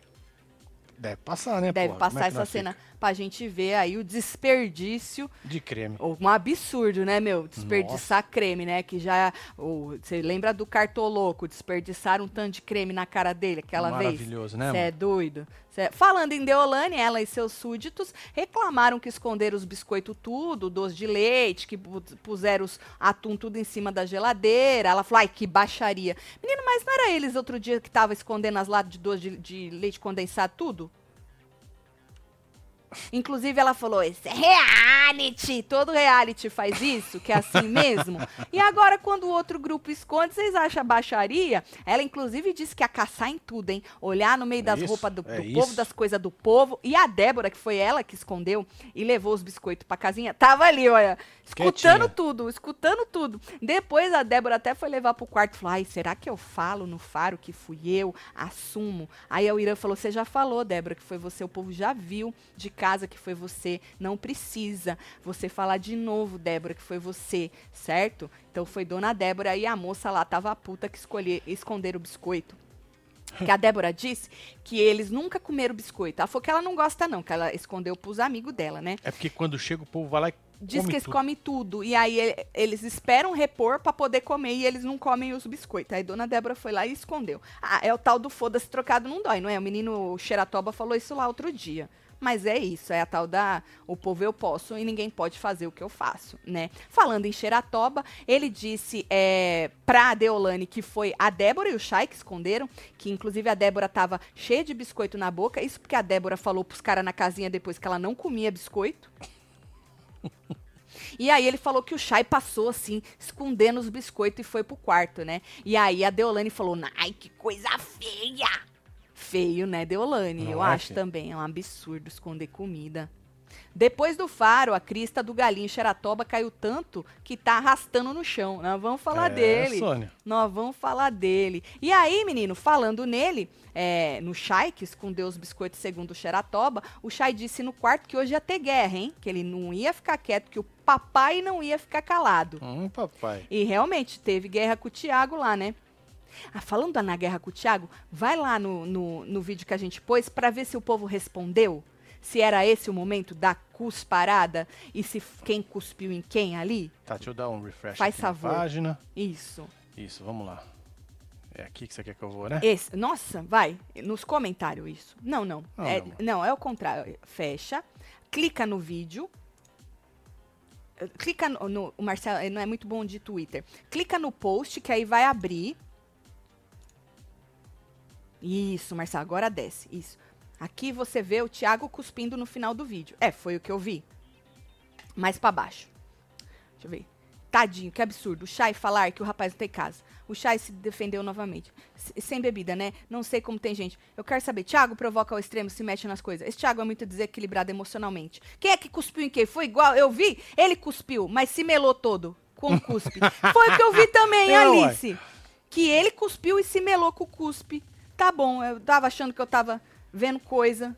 Deve passar, né, Deve porra? passar é essa cena fica? pra gente ver aí o desperdício De creme. um absurdo, né, meu? Desperdiçar creme, né? Que já. Você lembra do cartoloco? Desperdiçaram um tanto de creme na cara dele aquela vez. Maravilhoso, né, Você é doido? Falando em Deolane, ela e seus súditos reclamaram que esconderam os biscoitos tudo, doce de leite, que pu- puseram os atum tudo em cima da geladeira. Ela falou, ai, que baixaria. Menino, mas não era eles outro dia que tava escondendo as latas de doce de, de leite condensado tudo? Inclusive, ela falou: esse é reality! Todo reality faz isso, que é assim mesmo. E agora, quando o outro grupo esconde, vocês acham baixaria? Ela, inclusive, disse que ia caçar em tudo, hein? Olhar no meio É das roupas do, é do povo, isso. das coisas do povo. E a Débora, que foi ela que escondeu e levou os biscoitos pra casinha, tava ali, olha, escutando Quietinha. tudo, escutando tudo. Depois a Débora até foi levar pro quarto e falou: ai, será que eu falo no faro que fui eu? Assumo. Aí o Irã falou: você já falou, Débora, que foi você, o povo já viu de casa que foi você. Não precisa você falar de novo, Débora, que foi você, certo? Então foi Dona Débora e a moça lá tava a puta que escolher, esconderam o biscoito. Que a Débora disse que eles nunca comeram biscoito. Ela falou que ela não gosta, não, que ela escondeu pros amigos dela, né? É porque quando chega o povo vai lá e Diz come que eles tudo. comem tudo. E aí eles esperam repor pra poder comer e eles não comem os biscoitos. Aí Dona Débora foi lá e escondeu. Ah, é o tal do foda-se trocado não dói, não é? O menino Xeratoba falou isso lá outro dia. Mas é isso, é a tal da o povo eu posso e ninguém pode fazer o que eu faço, né? Falando em Xeratoba, ele disse é, pra Deolane que foi a Débora e o Chay que esconderam, que inclusive a Débora tava cheia de biscoito na boca, isso porque a Débora falou pros caras na casinha depois que ela não comia biscoito. E aí ele falou que o Chay passou assim, escondendo os biscoitos e foi pro quarto, né? E aí a Deolane falou: "Ai, que coisa feia!" Feio, né, Deolane? Não Eu é, acho também, é um absurdo esconder comida. Depois do faro, a crista do galinho Xeratoba caiu tanto que tá arrastando no chão. Nós vamos falar É, dele. Sônia. Nós vamos falar dele. E aí, menino, falando nele, é, no Chay, que escondeu os biscoitos segundo o Xeratoba, o Chay disse no quarto que hoje ia ter guerra, hein? Que ele não ia ficar quieto, que o papai não ia ficar calado. Hum, papai. E realmente teve guerra com o Thiago lá, né? Ah, falando na guerra com o Thiago, vai lá no, no, no vídeo que a gente pôs pra ver se o povo respondeu. Se era esse o momento da cusparada e se quem cuspiu em quem ali. Tá, deixa eu dar um refresh Faz aqui na favor. página. Isso. Isso, vamos lá. É aqui que você quer que eu vou, né? Esse, nossa, vai, nos comentários isso. Não, não. Não, é, amor. não, é o contrário. Fecha, clica no vídeo. Clica no, no- O Marcelo não é muito bom de Twitter. Clica no post que aí vai abrir. Isso, Marcelo, agora desce. Isso. Aqui você vê o Thiago cuspindo no final do vídeo. É, foi o que eu vi. Mais pra baixo. Deixa eu ver. Tadinho, que absurdo. O Chay falar que o rapaz não tem casa. O Chay se defendeu novamente. S- sem bebida, né? Não sei como tem gente. Eu quero saber. Thiago provoca ao extremo, se mexe nas coisas. Esse Thiago é muito desequilibrado emocionalmente. Quem é que cuspiu em quem? Foi igual. Eu vi, ele cuspiu, mas se melou todo com o cuspe. Foi o que eu vi também. Alice. Que ele cuspiu e se melou com o cuspe. Tá bom, eu tava achando que eu tava vendo coisa.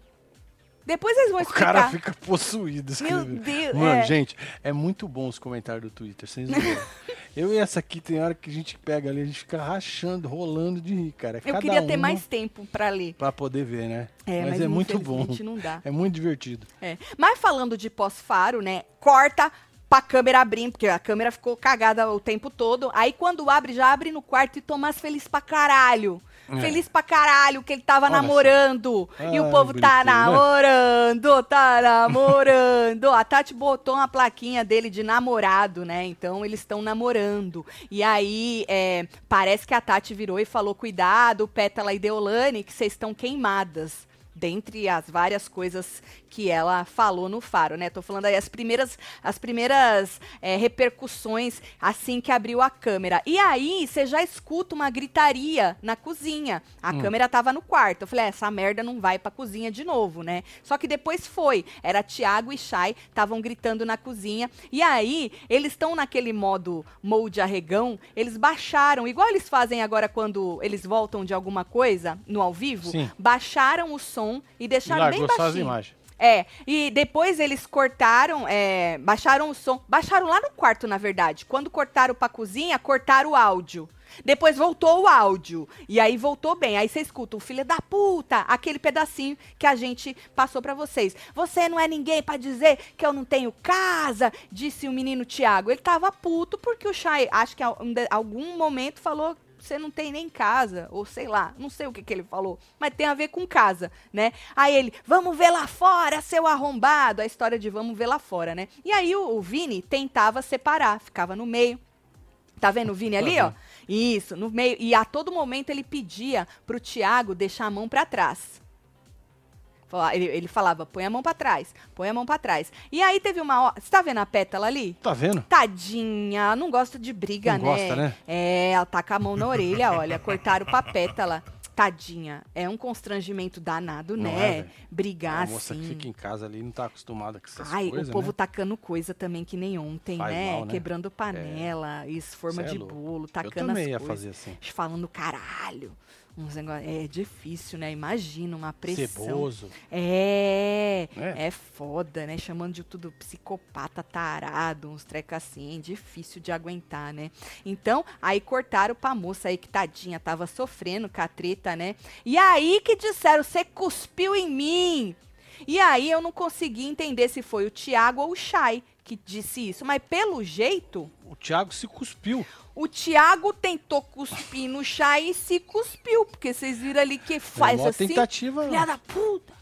Depois eles vão O explicar. cara fica possuído. Meu escrevendo. Deus, Mano, é. gente, é muito bom os comentários do Twitter, sem zoeira. Eu e essa aqui, tem hora que a gente pega ali, a gente fica rachando, rolando de rir, cara. É Eu queria ter mais tempo pra ler. Pra poder ver, né? É, mas, mas, é muito bom. não dá. É muito divertido. É. Mas falando de pós-faro, né? Corta pra câmera abrir, porque a câmera ficou cagada o tempo todo. Aí quando abre, já abre no quarto e Tomás feliz pra caralho. É. Feliz pra caralho que ele tava Olha namorando. e o Ai, povo tá né? namorando, tá namorando. A Tati botou uma plaquinha dele de namorado, né? Então eles estão namorando. E aí é, parece que a Tati virou e falou: cuidado, Pétala e Deolane, que vocês estão queimadas. Dentre as várias coisas que ela falou no Faro, né? Tô falando aí as primeiras, as primeiras é, repercussões assim que abriu a câmera. E aí você já escuta uma gritaria na cozinha. A câmera tava no quarto. Eu falei, "É, essa merda não vai pra cozinha de novo, né? Só que depois foi. Era Thiago e Chay, estavam gritando na cozinha. E aí, eles estão naquele modo molde arregão, eles baixaram, igual eles fazem agora quando eles voltam de alguma coisa no ao vivo, Sim. baixaram o som e deixaram bem largou só as baixinho. imagens. É, e depois eles cortaram, é, baixaram o som, baixaram lá no quarto, na verdade. Quando cortaram pra cozinha, cortaram o áudio. Depois voltou o áudio. E aí voltou bem. Aí você escuta o filho da puta, aquele pedacinho que a gente passou pra vocês. Você não é ninguém pra dizer que eu não tenho casa, disse o menino Tiago. Ele tava puto porque o Chay, acho que em algum momento falou você não tem nem casa, ou sei lá, não sei o que, que ele falou, mas tem a ver com casa, né? Aí ele, vamos ver lá fora, seu arrombado, a história de vamos ver lá fora, né? E aí o, o Vini tentava separar, ficava no meio. Tá vendo o Vini ali, ó? Isso, no meio. E a todo momento ele pedia pro Thiago deixar a mão pra trás. Ele, ele falava, põe a mão pra trás, põe a mão pra trás. E aí teve uma hora. Você tá vendo a pétala ali? Tá vendo? Tadinha, não gosta de briga, Não né? gosta, né? É, ela tá com a mão na orelha, olha, cortaram pra pétala. Tadinha, é um constrangimento danado, Não é, né? velho? Brigar a moça assim. que fica em casa ali não tá acostumada com essas Ai, coisas, o povo né? tacando coisa também que nem ontem, né? mal, né? Quebrando panela, isso, forma Cê é de bolo, Eu tacando também as ia coisas. fazer assim. Falando caralho. Uns negócio, é difícil, né? Imagina uma pressão. Ceboso. É, É. é foda, né? Chamando de tudo psicopata, tarado, uns trecos assim, difícil de aguentar, né? Então, aí cortaram pra moça aí que tadinha, tava sofrendo com a treta, né? E aí que disseram, você cuspiu em mim. E aí eu não consegui entender se foi o Tiago ou o Chay que disse isso, mas pelo jeito, O Thiago se cuspiu. o Tiago tentou cuspir no Chay e se cuspiu, porque vocês viram ali que faz uma assim. tentativa. Filha da puta!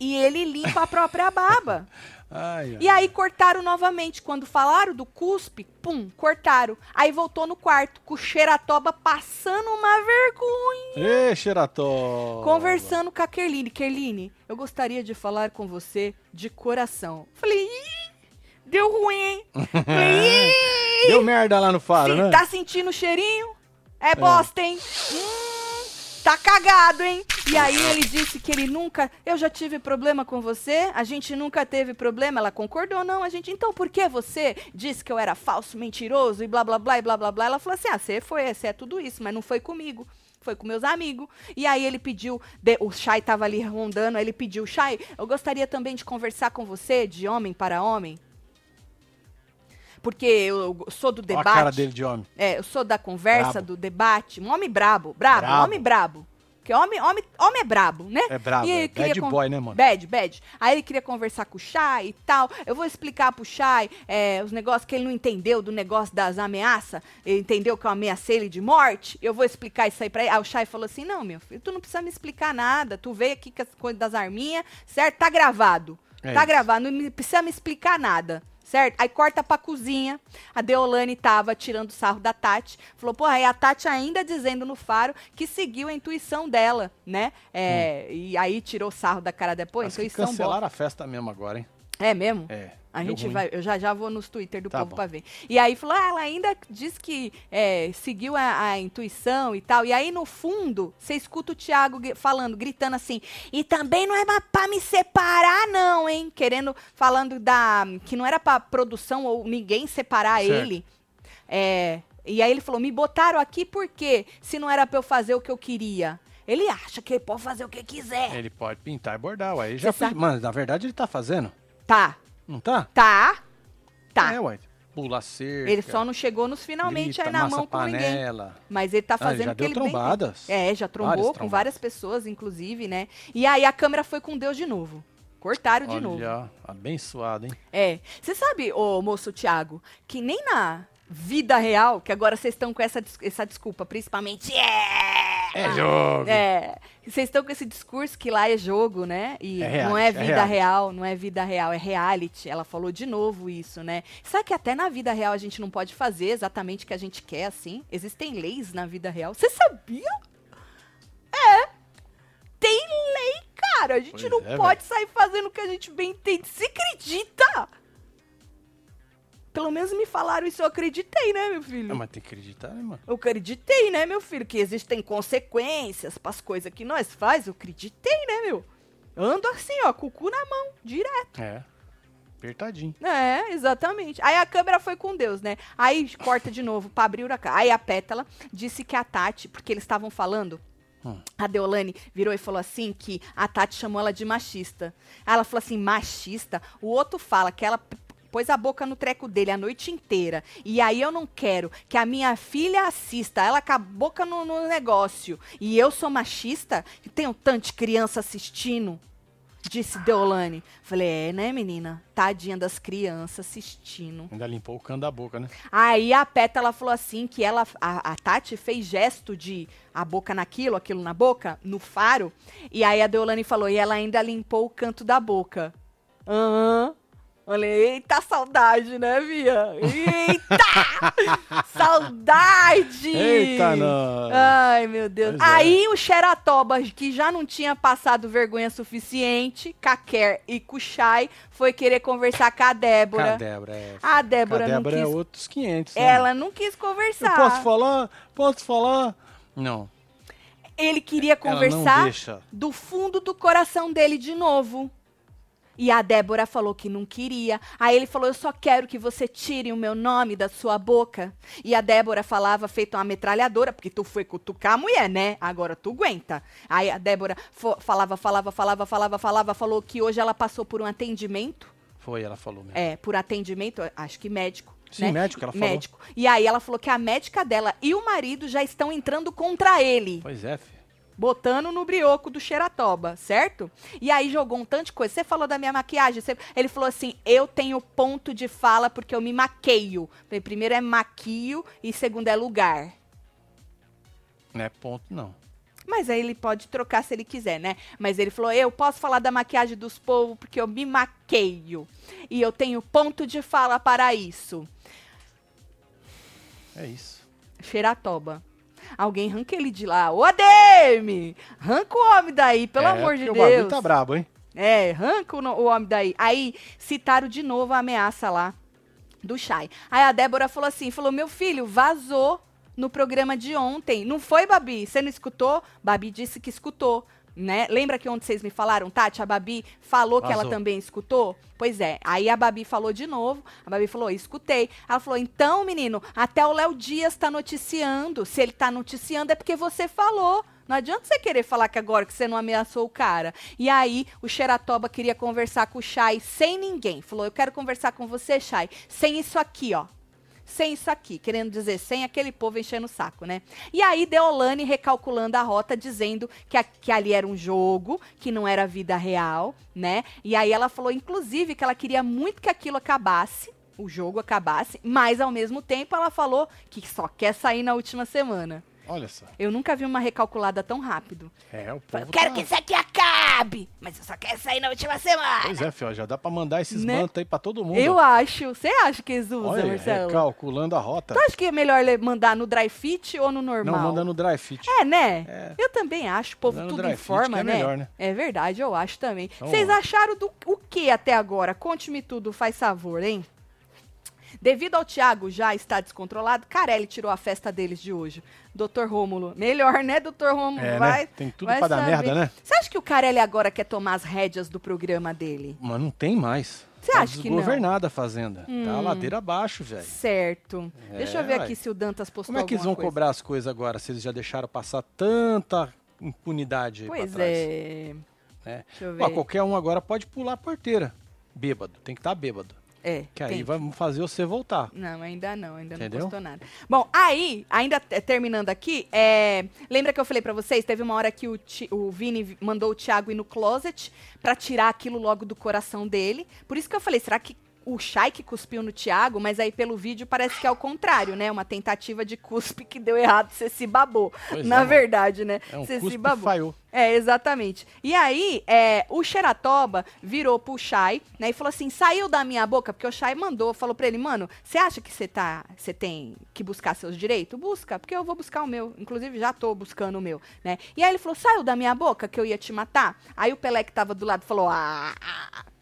e ele limpa a própria baba. Ai, ai. E aí cortaram novamente. Quando falaram do cuspe, pum, cortaram. Aí voltou no quarto, com o Xeratoba passando uma vergonha. Ê, Xerató! Conversando com a Kerline. Kerline, eu gostaria de falar com você de coração. Falei, Ih, deu ruim, Deu merda lá no faro, Sim, né? Tá sentindo o cheirinho? É bosta, hein? Hum, tá cagado, hein? E aí ele disse que ele nunca. Eu já tive problema com você, a gente nunca teve problema. Ela concordou, não, a gente. Então por que você disse que eu era falso, mentiroso e blá blá blá e blá blá blá? Ela falou assim: ah, você foi, você é tudo isso, mas não foi comigo. Foi com meus amigos. E aí ele pediu, de- o Chay tava ali rondando, aí ele pediu, Chay, eu gostaria também de conversar com você, de homem para homem. Porque eu sou do Olha debate. a cara dele de homem. É, eu sou da conversa, Brabo. do debate. Um homem brabo. Brabo, Brabo. homem brabo. Porque homem, homem, homem é brabo, né? É brabo, é bad con- boy, né, mano? Bad, bad. Aí ele queria conversar com o Chay e tal. Eu vou explicar pro Chay é, os negócios que ele não entendeu do negócio das ameaças. Ele entendeu que eu ameacei ele de morte. Eu vou explicar isso aí pra ele. Aí o Chay falou assim: não, meu filho, tu não precisa me explicar nada. Tu veio aqui com as coisas das arminhas, certo? Tá gravado. É tá isso. gravado, não precisa me explicar nada. Certo? Aí corta pra cozinha. A Deolane tava tirando sarro da Tati. Falou, porra, aí a Tati ainda dizendo no faro que seguiu a intuição dela, né? É, E aí tirou sarro da cara depois. Acho que boa. cancelaram a festa mesmo agora, hein? É mesmo? É. A deu gente ruim. vai, eu já já vou nos Twitter do Tá povo pra ver. E aí falou, ah, ela ainda diz que é, seguiu a, a intuição e tal. E aí no fundo, você escuta o Thiago falando, gritando assim, e também não é pra me separar não, hein? Querendo, falando da, que não era pra produção ou ninguém separar Certo. ele. É, e aí ele falou, me botaram aqui por quê? Se não era pra eu fazer o que eu queria. Ele acha que ele pode fazer o que quiser. Ele pode pintar e bordar. Ele já sabe- Mano, na verdade ele tá fazendo. Tá, Não tá? tá, tá. É, ué. Pula cerca. Ele só não chegou nos finalmente grita, aí na mão com ninguém. panela. Mas ele tá Ah, ele fazendo já deu ele bem trombadas. tem. É, já trombou Várias com trombadas. várias pessoas, inclusive, né? E aí a câmera foi com Deus de novo. Cortaram de novo. Olha, abençoado, hein? É. Você sabe, ô moço Thiago, que nem na vida real, que agora vocês estão com essa, essa desculpa, principalmente. É! É jogo. É, vocês estão com esse discurso que lá é jogo, né? E É reality, não é é vida reality. real, não é vida real, é reality. Ela falou de novo isso, né? Sabe que até na vida real a gente não pode fazer exatamente o que a gente quer, assim? Existem leis na vida real. Você sabia? É. Tem lei, cara. A gente Pois não é, pode sair fazendo o que a gente bem entende. Você acredita? Pelo menos me falaram isso, eu acreditei, né, meu filho? Ah, mas tem que acreditar, né, mano? Eu acreditei, né, meu filho? Que existem consequências pras coisas que nós faz. Eu acreditei, né, meu? Ando assim, ó, com o cu na mão, direto. É. Apertadinho. É, exatamente. Aí a câmera foi com Deus, né? Aí corta de novo pra abrir a cara. Aí a Pétala disse que a Tati, porque eles estavam falando. Hum. A Deolane virou e falou assim que a Tati chamou ela de machista. Aí ela falou assim, machista? O outro fala que ela pôs a boca no treco dele a noite inteira. E aí eu não quero que a minha filha assista ela com a boca no, no negócio. E eu sou machista? E tenho tanto de criança assistindo. Disse Deolane. Falei, é, né, menina? Tadinha das crianças assistindo. Ainda limpou o cano da boca, né? Aí a Pétala falou assim que ela, a, a Tati fez gesto de a boca naquilo, aquilo na boca, no faro. E aí a Deolane falou, e ela ainda limpou o canto da boca. Aham. Falei, eita saudade, né, Via? Eita! saudade! Eita, nós! Ai, meu Deus. Pois é. Aí o Xeratoba, que já não tinha passado vergonha suficiente, Kaker e Kuchai, foi querer conversar com a Débora. Com a Débora, é. A Débora, a Débora não é quis. outros 500. né, Ela não quis Eu conversar. posso falar? Posso falar? Não. Ele queria não conversar do fundo do coração dele de novo. E a Débora falou que não queria. Aí ele falou: Eu só quero que você tire o meu nome da sua boca. E a Débora falava, feito uma metralhadora, porque tu foi cutucar a mulher, né? Agora tu aguenta. Aí a Débora falava, falava, falava, falava, falava, falou que hoje ela passou por um atendimento. Foi, ela falou mesmo. É, por atendimento, acho que médico. Sim, né? médico, ela falou. Médico. E aí ela falou que a médica dela e o marido já estão entrando contra ele. Pois é, filho. Botando no brioco do Xeratoba, certo? E aí jogou um tanto de coisa. Você falou da minha maquiagem. você- Ele falou assim: eu tenho ponto de fala porque eu me maqueio. Falei, primeiro é maquio e segundo é lugar. Não é ponto, não. Mas aí ele pode trocar se ele quiser, né? Mas ele falou: eu posso falar da maquiagem dos povos porque eu me maqueio. E eu tenho ponto de fala para isso. É isso. Xeratoba. Alguém arranca ele de lá. Ô, ADM! Arranca o homem daí, pelo É, amor de porque O bagulho Deus. tá brabo, hein? É, arranca o, o homem daí. Aí citaram de novo a ameaça lá do Chay. Aí a Débora falou assim: falou, meu filho, vazou no programa de ontem. Não foi, Babi? Você não escutou? Babi disse que escutou. Né? Lembra que ontem vocês me falaram, Tati? A Babi falou que ela também escutou? Pois é. Aí a Babi falou de novo. A Babi falou: escutei. Ela falou: então, menino, até o Léo Dias tá noticiando. Se ele tá noticiando é porque você falou. Não adianta você querer falar que agora que você não ameaçou o cara. E aí, o Xeratoba queria conversar com o Chay sem ninguém. Falou: Eu quero conversar com você, Chay, sem isso aqui, ó. Sem isso aqui, querendo dizer, sem aquele povo enchendo o saco, né? E aí, Deolane recalculando a rota, dizendo que, a- que ali era um jogo, que não era vida real, né? E aí ela falou, inclusive, que ela queria muito que aquilo acabasse, o jogo acabasse, mas ao mesmo tempo ela falou que só quer sair na última semana. Olha só. Eu nunca vi uma recalculada tão rápido. É, o povo Eu quero tá- que isso aqui acabe, mas eu só quero sair na última semana. Pois é, fio, já dá pra mandar esses Né? mantos aí pra todo mundo. Eu acho. Você acha que eles usam, Olha, Marcelo? recalculando a rota. Tu acha que é melhor mandar no dry fit ou no normal? Não, manda no dry fit. É, né? É. Eu também acho. O povo tudo dry em fit forma, que é né? melhor, né? É verdade, eu acho também. Então, Vocês ó. acharam do o que até agora? Conte-me tudo, faz favor, hein? Devido ao Thiago já estar descontrolado, Carelli tirou a festa deles de hoje. Doutor Rômulo. Melhor, né, doutor Rômulo? É, né? vai, Tem tudo vai pra dar saber. merda, né? Você acha que o Carelli agora quer tomar as rédeas do programa dele? Mas não tem mais. Você tá acha que não? Hum. desgovernada a fazenda. Tá a ladeira abaixo, velho. Certo. Deixa eu ver É, aqui se o Dantas postou Como é que eles vão coisa. cobrar as coisas agora, se eles já deixaram passar tanta impunidade aí Pois pra trás? é. né? Deixa eu ver. Ó, qualquer um agora pode pular a porteira. Bêbado. Tem que estar bêbado. É. Que aí vai fazer você voltar. Não, ainda não, ainda Entendeu? não postou nada. Bom, aí, ainda te- terminando aqui, é, lembra que eu falei pra vocês? Teve uma hora que o, Ti- o Vini vi- mandou o Thiago ir no closet pra tirar aquilo logo do coração dele. Por isso que eu falei, será que o Shai que cuspiu no Thiago? Mas aí pelo vídeo parece que é o contrário, né? Uma tentativa de cuspe que deu errado, você se babou. Pois Na é, verdade, né? É um Você se babou. falhou. É, exatamente. E aí, é, o Xeratoba virou pro Shai, né, e falou assim, saiu da minha boca, porque o Shai mandou, falou pra ele, mano, você acha que você tá, você tem que buscar seus direitos? Busca, porque eu vou buscar o meu. Inclusive, já tô buscando o meu, né? E aí ele falou, saiu da minha boca que eu ia te matar? Aí o Pelé que tava do lado falou, ah,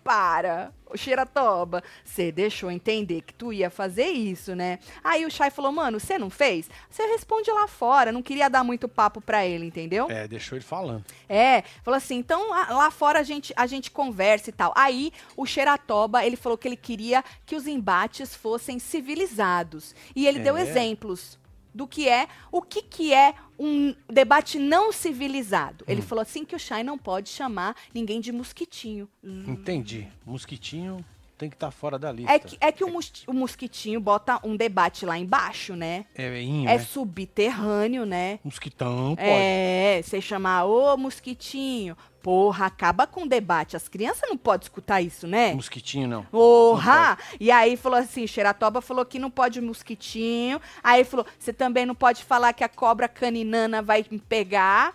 para, o Xeratoba, você deixou entender que tu ia fazer isso, né? Aí o Shai falou, mano, você não fez? Você responde lá fora, não queria dar muito papo pra ele, entendeu? É, deixou ele falando. É, falou assim, então lá fora a gente, a gente conversa e tal. Aí o Xeratoba, ele falou que ele queria que os embates fossem civilizados. E ele deu É. exemplos do que é, o que que é um debate não civilizado. Hum. Ele falou assim que o Shai não pode chamar ninguém de mosquitinho. Entendi. Mosquitinho tem que estar fora da lista. É que, é que o, mos- o mosquitinho bota um debate lá embaixo, né? É inho, É né? subterrâneo, né? Mosquitão, pode. É, você chamar, ô mosquitinho. Porra, acaba com o debate. As crianças não podem escutar isso, né? Mosquitinho não. Porra! E aí falou assim, Xeratoba falou que não pode mosquitinho. Aí falou, você também não pode falar que a cobra caninana vai me pegar.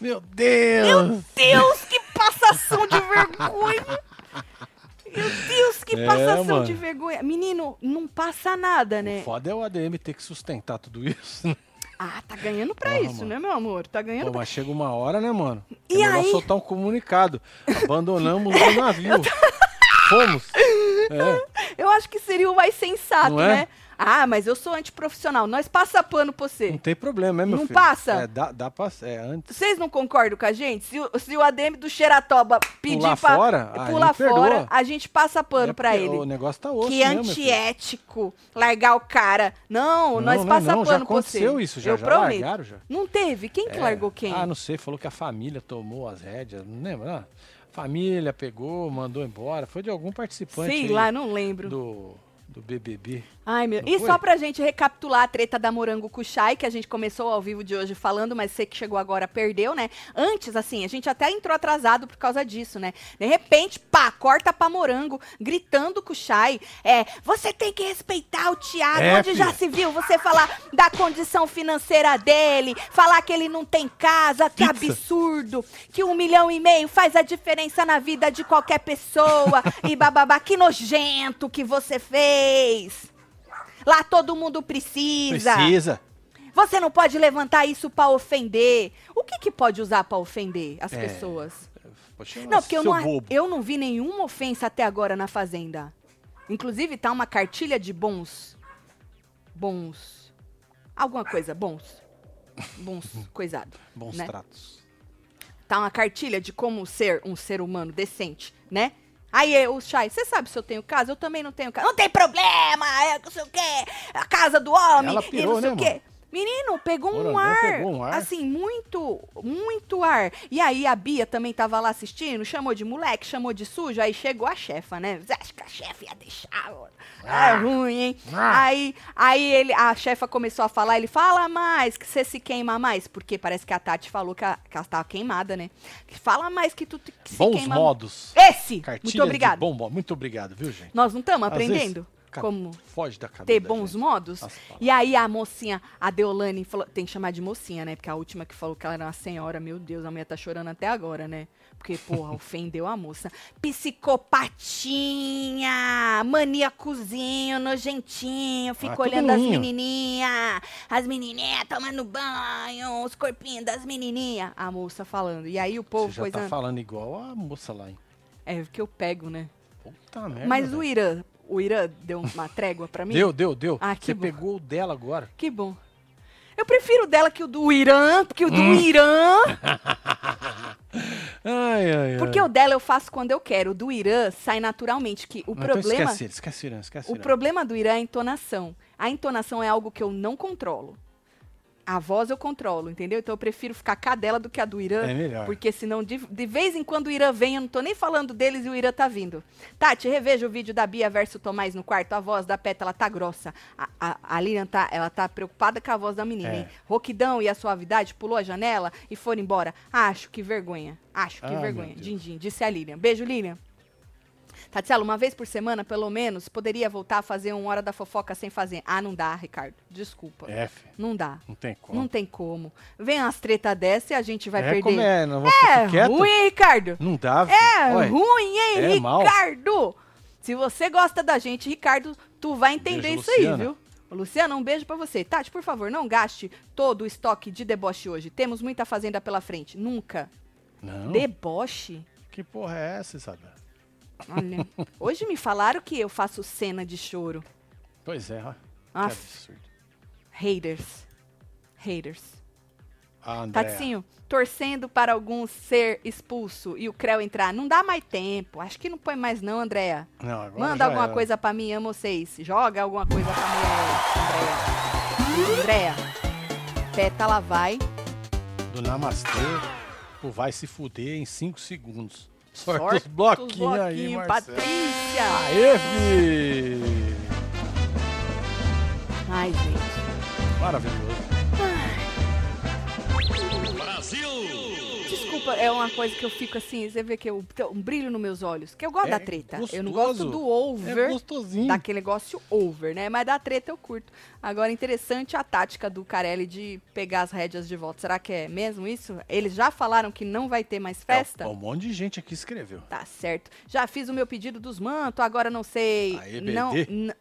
Meu Deus! Deus, que passação de vergonha! Meu Deus, que É, passação mano. de vergonha. Menino, não passa nada, né? Foda é o ADM ter que sustentar tudo isso. né? Ah, tá ganhando pra Porra, isso, mano. né, meu amor? Tá ganhando Pô, pra... mas chega uma hora, né, mano? É E melhor aí? soltar um comunicado. Abandonamos o navio. Fomos. É. Eu acho que seria o mais sensato, é? né? Ah, mas eu sou antiprofissional. Nós passa pano pra Não você. tem problema, é, meu Não filho? passa? É, dá, dá pra... É, antes... Vocês não concordam com a gente? Se o, se o ADM do Xeratoba pedir Pular pra fora? Ah, pular perdoa. fora, a gente passa pano é pra ele. O negócio tá osso Que mesmo, antiético largar o cara. Não, Não, nós não, passa não, já pano pra você. aconteceu isso, já, Eu já prometo. largaram, já. Não teve? Quem que É. largou quem? Ah, não sei, falou que a família tomou as rédeas, não lembra? Ah, família pegou, mandou embora, foi de algum participante Sei lá, não lembro. do, do BBB. Ai, meu. Não E foi? só pra gente recapitular a treta da Morango com o Chay, que a gente começou ao vivo de hoje falando, mas você que chegou agora perdeu, né? Antes, assim, a gente até entrou atrasado por causa disso, né? De repente, pá, corta pra Morango, gritando com o Chay. É, você tem que respeitar o Thiago, É, onde já filha. se viu você falar da condição financeira dele, falar que ele não tem casa, que Fixa. absurdo, que um milhão e meio faz a diferença na vida de qualquer pessoa, e bababá, que nojento que você fez. Lá todo mundo precisa. Precisa. Você não pode levantar isso pra ofender. O que que pode usar pra ofender as É. pessoas? Chamar Não, porque eu não, bobo. eu não vi nenhuma ofensa até agora na Fazenda. Inclusive, tá uma cartilha de bons. Bons. Alguma coisa, bons. Bons coisado. Bons né? tratos. Tá uma cartilha de como ser um ser humano decente, né? Aí, o Chay, você sabe se eu tenho casa? Eu também não tenho casa. Não tem problema, é não sei o quê, a casa do homem, Ela e pirou, não sei né, o quê. Menino, pegou um, Morango ar, pegou um ar. assim, muito, muito ar. E aí a Bia também tava lá assistindo, chamou de moleque, chamou de sujo, aí chegou a chefa, né? Você acha que a chefa ia deixar? ó? É ruim, hein? Ah. Aí, aí ele, a chefa começou a falar, ele fala mais, que você se queima mais, porque parece que a Tati falou que, a- que ela tava queimada, né? Fala mais que tu que se Bons queima modos. Esse! Cartilha Muito obrigado. bom modo. Muito obrigado, viu, gente? Nós não estamos aprendendo vezes, como Foge da cabeça. ter bons gente. modos? Palavras. E aí a mocinha, a Deolane, falou, tem que chamar de mocinha, né? Porque a última que falou que ela era uma senhora, meu Deus, a mulher tá chorando até agora, né? Porque, porra, ofendeu a moça. Psicopatinha, maníacozinho, nojentinho, fica Ah, olhando as menininhas, as menininhas tomando banho, os corpinhos das menininhas. A moça falando. E aí o povo Você já coisa... tá falando igual a moça lá, hein? É, que eu pego, né? Puta merda. Mas o. Irã, o Irã deu uma trégua pra mim? Deu, deu, deu. Ah, que Você bom. pegou o dela agora. Que bom. Eu prefiro o dela que o do Irã, porque o do Hum. Irã. Ai, ai, ai. Porque o dela eu faço quando eu quero. O do Irã sai naturalmente. Que o Então problema. esquece ele, esquece ele, esquece O problema do Irã é a entonação. A entonação é algo que eu não controlo. A voz eu controlo, entendeu? Então eu prefiro ficar a dela do que a do Irã. É melhor. Porque senão, de, de vez em quando o Irã vem, eu não tô nem falando deles e o Irã tá vindo. Tati, reveja o vídeo da Bia versus Tomás no quarto. A voz da Pétala tá grossa. A, a, a Lilian tá, ela tá preocupada com a voz da menina, É. hein? Roquidão e a suavidade pulou a janela e foram embora. Acho que vergonha. Acho que Ah, vergonha. Din, din, disse a Lilian. Beijo, Lilian. Tatielo, uma vez por semana, pelo menos, poderia voltar a fazer uma hora da fofoca sem fazer. Ah, não dá, Ricardo. Desculpa. F, Não dá. não tem como. Não tem como. Vem umas treta dessa e a gente vai é perder. como é, não vou É ficar quieto. ruim, hein, Ricardo? Não dá, filho. É Olha, ruim, hein, é mal. Ricardo? Se você gosta da gente, Ricardo, tu vai entender Beijo, isso aí, Luciana. viu? Ô, Luciana, um beijo pra você. Tati, por favor, não gaste todo o estoque de deboche hoje. Temos muita fazenda pela frente. Nunca. Não, Deboche? que porra é essa, Isabela? Olha. hoje me falaram que eu faço cena de choro. Pois é, ó. Que absurdo. Haters. Haters. A Andréa. Tatinho, torcendo para algum ser expulso e o Creu entrar. Não dá mais tempo. Acho que não põe mais não, Andréa. Manda alguma era. coisa pra mim, amo vocês. Joga alguma coisa pra mulher, Andréa. Andréa. Pétala vai. Do Namastê, o vai se fuder em 5 segundos. Sorte, Sorte os bloquinhos aí, bloquinho, Marcelo. Patrícia. Aê, fi! Ai, gente. Maravilhoso. É uma coisa que eu fico assim, você vê que eu um brilho nos meus olhos. Que eu gosto É da treta. Eu não gostoso. gosto do over. É gostosinho. daquele negócio over, né? Mas da treta eu curto. Agora, interessante a tática do Carelli de pegar as rédeas de volta. Será que é mesmo isso? Eles já falaram que não vai ter mais festa? É, um monte de gente aqui escreveu. Tá certo. Já fiz o meu pedido dos mantos, agora não sei. Aê, não,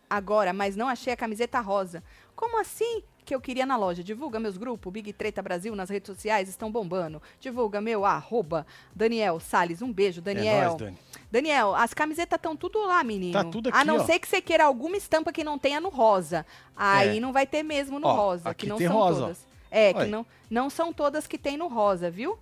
agora, mas não achei a camiseta rosa. Como assim? Que eu queria na loja. Divulga meus grupos, Big Treta Brasil, nas redes sociais, estão bombando. Divulga meu arroba Daniel Salles. Um beijo, É Daniel. nóis, Dani. Daniel, as camisetas estão tudo lá, menino. Tá tudo A aqui, não ó. ser que você queira alguma estampa que não tenha no rosa. Aí É. não vai ter mesmo no Ó, rosa, que não tem são rosa, todas. É, que Olha. não, não são todas que tem no rosa, viu?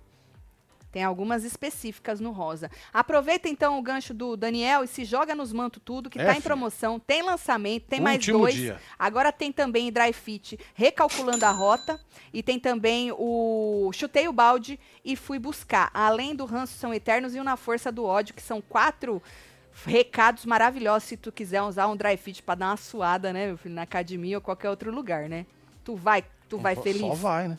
Tem algumas específicas no rosa. Aproveita então o gancho do Daniel e se joga nos mantos tudo, que É, tá em promoção, tem lançamento, tem mais dois. dia. Agora tem também Dry Fit recalculando a rota e tem também o Chutei o Balde e Fui Buscar. Além do Ranço São Eternos e o Na Força do Ódio, que são quatro Recados maravilhosos se tu quiser usar um dry fit pra dar uma suada, né, meu filho, na academia ou qualquer outro lugar, né? Tu vai, tu vai Só feliz? vai, né?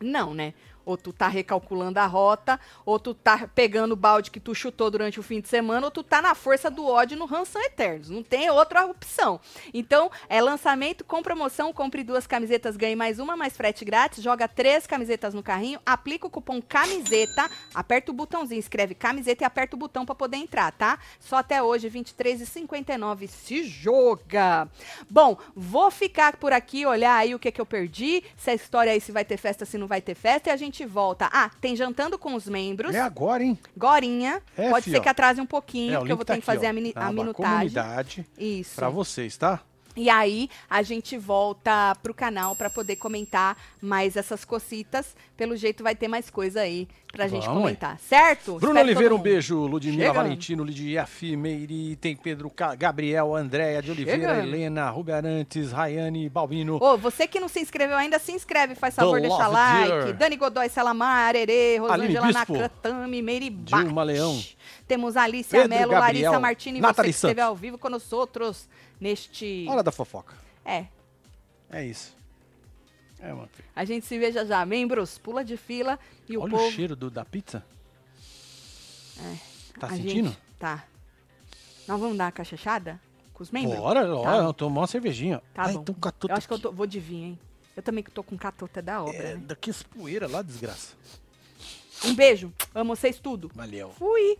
Não, né? Ou tu tá recalculando a rota, ou tu tá pegando o balde que tu chutou durante o fim de semana, ou tu tá na força do ódio no Ransom Eternos. Não tem outra opção. Então, é lançamento com promoção, compre duas camisetas, ganhe mais uma, mais frete grátis, joga três camisetas no carrinho, aplica o cupom camiseta, aperta o botãozinho, escreve camiseta e aperta o botão pra poder entrar, tá? Só até hoje, 23h59, se joga! Bom, vou ficar por aqui, olhar aí o que que eu perdi, se a história aí se vai ter festa, se não vai ter festa, e a gente volta. Ah, tem jantando com os membros. É agora, hein? Gorinha. É, Pode fi, ser que atrase um pouquinho, É, porque eu vou tá ter que fazer ó. a, mini- a minutagem. comunidade Isso. pra vocês, tá? E aí, a gente volta pro canal pra poder comentar mais essas cocitas. Pelo jeito, vai ter mais coisa aí pra gente Vamos, comentar, certo? Bruno Espero Oliveira, um beijo. Ludmila Chegando. Valentino, Lidia Meire, tem Pedro Ca- Gabriel, Andréia de Oliveira, Chegando. Helena, Rubi Arantes, Rayane, Balbino. Ô, você que não se inscreveu ainda, se inscreve, faz favor, The deixa like. Dear. Dani Godoy, Salamar, Arerê, Rosângela. Nakatami, Meire. Dilma Leão. Temos Mello, Gabriel, Larissa Martini, Nathalie você que esteve ao vivo conosco outros neste... Hora da fofoca. É, É isso. É, mano. a gente se vê já. Membros, pula de fila e o Olha povo... o cheiro do, da pizza. Tá a sentindo? gente- Tá. Nós vamos dar uma cachechada com os membros? Bora, Tá. bora, tomar uma cervejinha. Tá Ai, bom. Eu acho que eu tô, vou de vinho, hein? Eu também que tô com catota da obra, É, né? daqui as poeira lá, desgraça. Um beijo. Amo vocês tudo. Valeu. Fui.